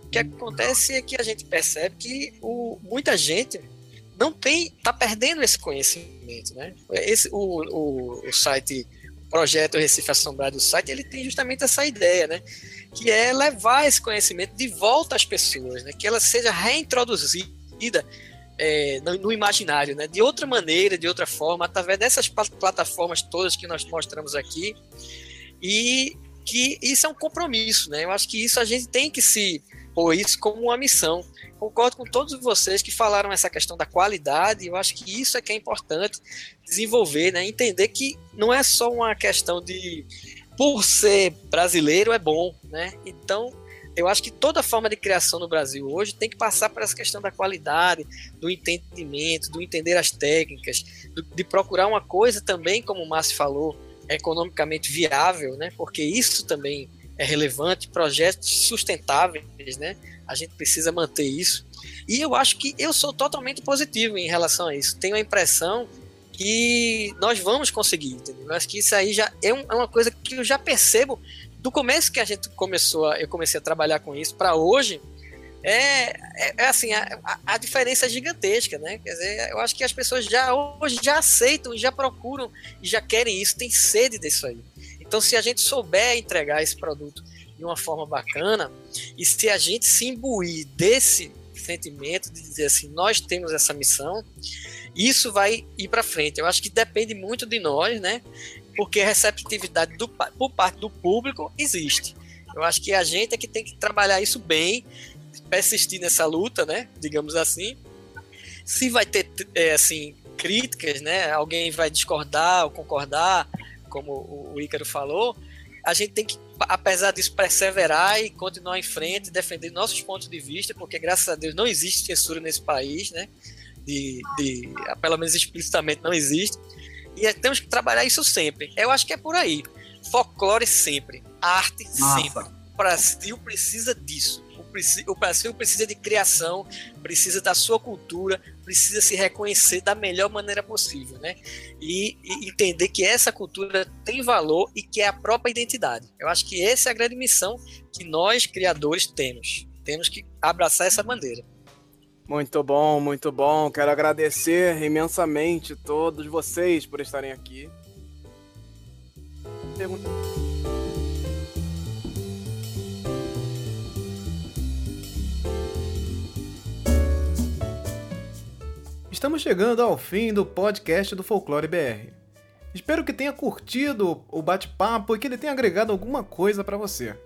O que acontece é que a gente percebe que o, muita gente não tem, está perdendo esse conhecimento, né? Esse, o, o, o site, projeto Recife Assombrado, o site, ele tem justamente essa ideia, né? Que é levar esse conhecimento de volta às pessoas, né? Que ela seja reintroduzida é, no, no, imaginário, né? De outra maneira, de outra forma, através dessas plataformas todas que nós mostramos aqui, e que isso é um compromisso, né? Eu acho que isso a gente tem que se pôr isso como uma missão concordo com todos vocês que falaram essa questão da qualidade. Eu acho que isso é que é importante desenvolver, né? Entender que não é só uma questão de por ser brasileiro é bom, né? Então, eu acho que toda forma de criação no Brasil hoje tem que passar por essa questão da qualidade, do entendimento, do entender as técnicas, do, de procurar uma coisa também, como o Márcio falou, economicamente viável, né? Porque isso também é relevante, projetos sustentáveis, né? A gente precisa manter isso. E eu acho que eu sou totalmente positivo em relação a isso. Tenho a impressão que nós vamos conseguir, entendeu? Eu acho que isso aí já é, um, é uma coisa que eu já percebo do começo que a gente começou, a, eu comecei a trabalhar com isso para hoje. É, é, é, assim, a, a, diferença é gigantesca, né? Quer dizer, eu acho que as pessoas já hoje já aceitam, já procuram já querem isso, tem sede disso aí. Então, se a gente souber entregar esse produto de uma forma bacana, e se a gente se imbuir desse sentimento de dizer assim, nós temos essa missão, isso vai ir para frente. Eu acho que depende muito de nós, né? Porque a receptividade do, por parte do público existe. Eu acho que a gente é que tem que trabalhar isso bem, persistir nessa luta, né? Digamos assim. Se vai ter, é, assim, críticas, né? Alguém vai discordar ou concordar, como o Ícaro falou, a gente tem que, apesar disso, perseverar e continuar em frente, defender nossos pontos de vista, porque graças a Deus não existe censura nesse país, né? De, de, pelo menos explicitamente não existe. E é, temos que trabalhar isso sempre. Eu acho que é por aí. Folclore sempre, arte Nossa. sempre. O Brasil precisa disso. O Brasil precisa de criação, precisa da sua cultura, precisa se reconhecer da melhor maneira possível, né? E, e, entender que essa cultura tem valor e que é a própria identidade. Eu acho que essa é a grande missão que nós, criadores, temos. Temos que abraçar essa bandeira.
Muito bom, muito bom. Quero agradecer imensamente todos vocês por estarem aqui. Pergunta. Estamos chegando ao fim do podcast do Folclore BR. Espero que tenha curtido o bate-papo e que ele tenha agregado alguma coisa para você.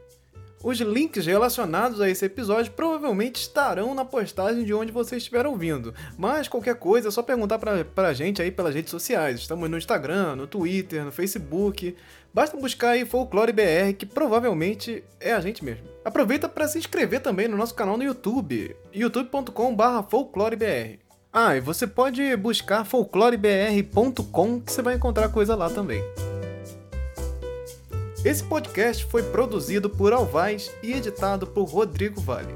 Os links relacionados a esse episódio provavelmente estarão na postagem de onde você estiver ouvindo, mas qualquer coisa é só perguntar pra, pra gente aí pelas redes sociais. Estamos no Instagram, no Twitter, no Facebook. Basta buscar aí Folclore BR, que provavelmente é a gente mesmo. Aproveita para se inscrever também no nosso canal no YouTube, youtube.com/folclorebr. Ah, e você pode buscar folclorebr.com que você vai encontrar coisa lá também. Esse podcast foi produzido por Alvaz e editado por Rodrigo Vale.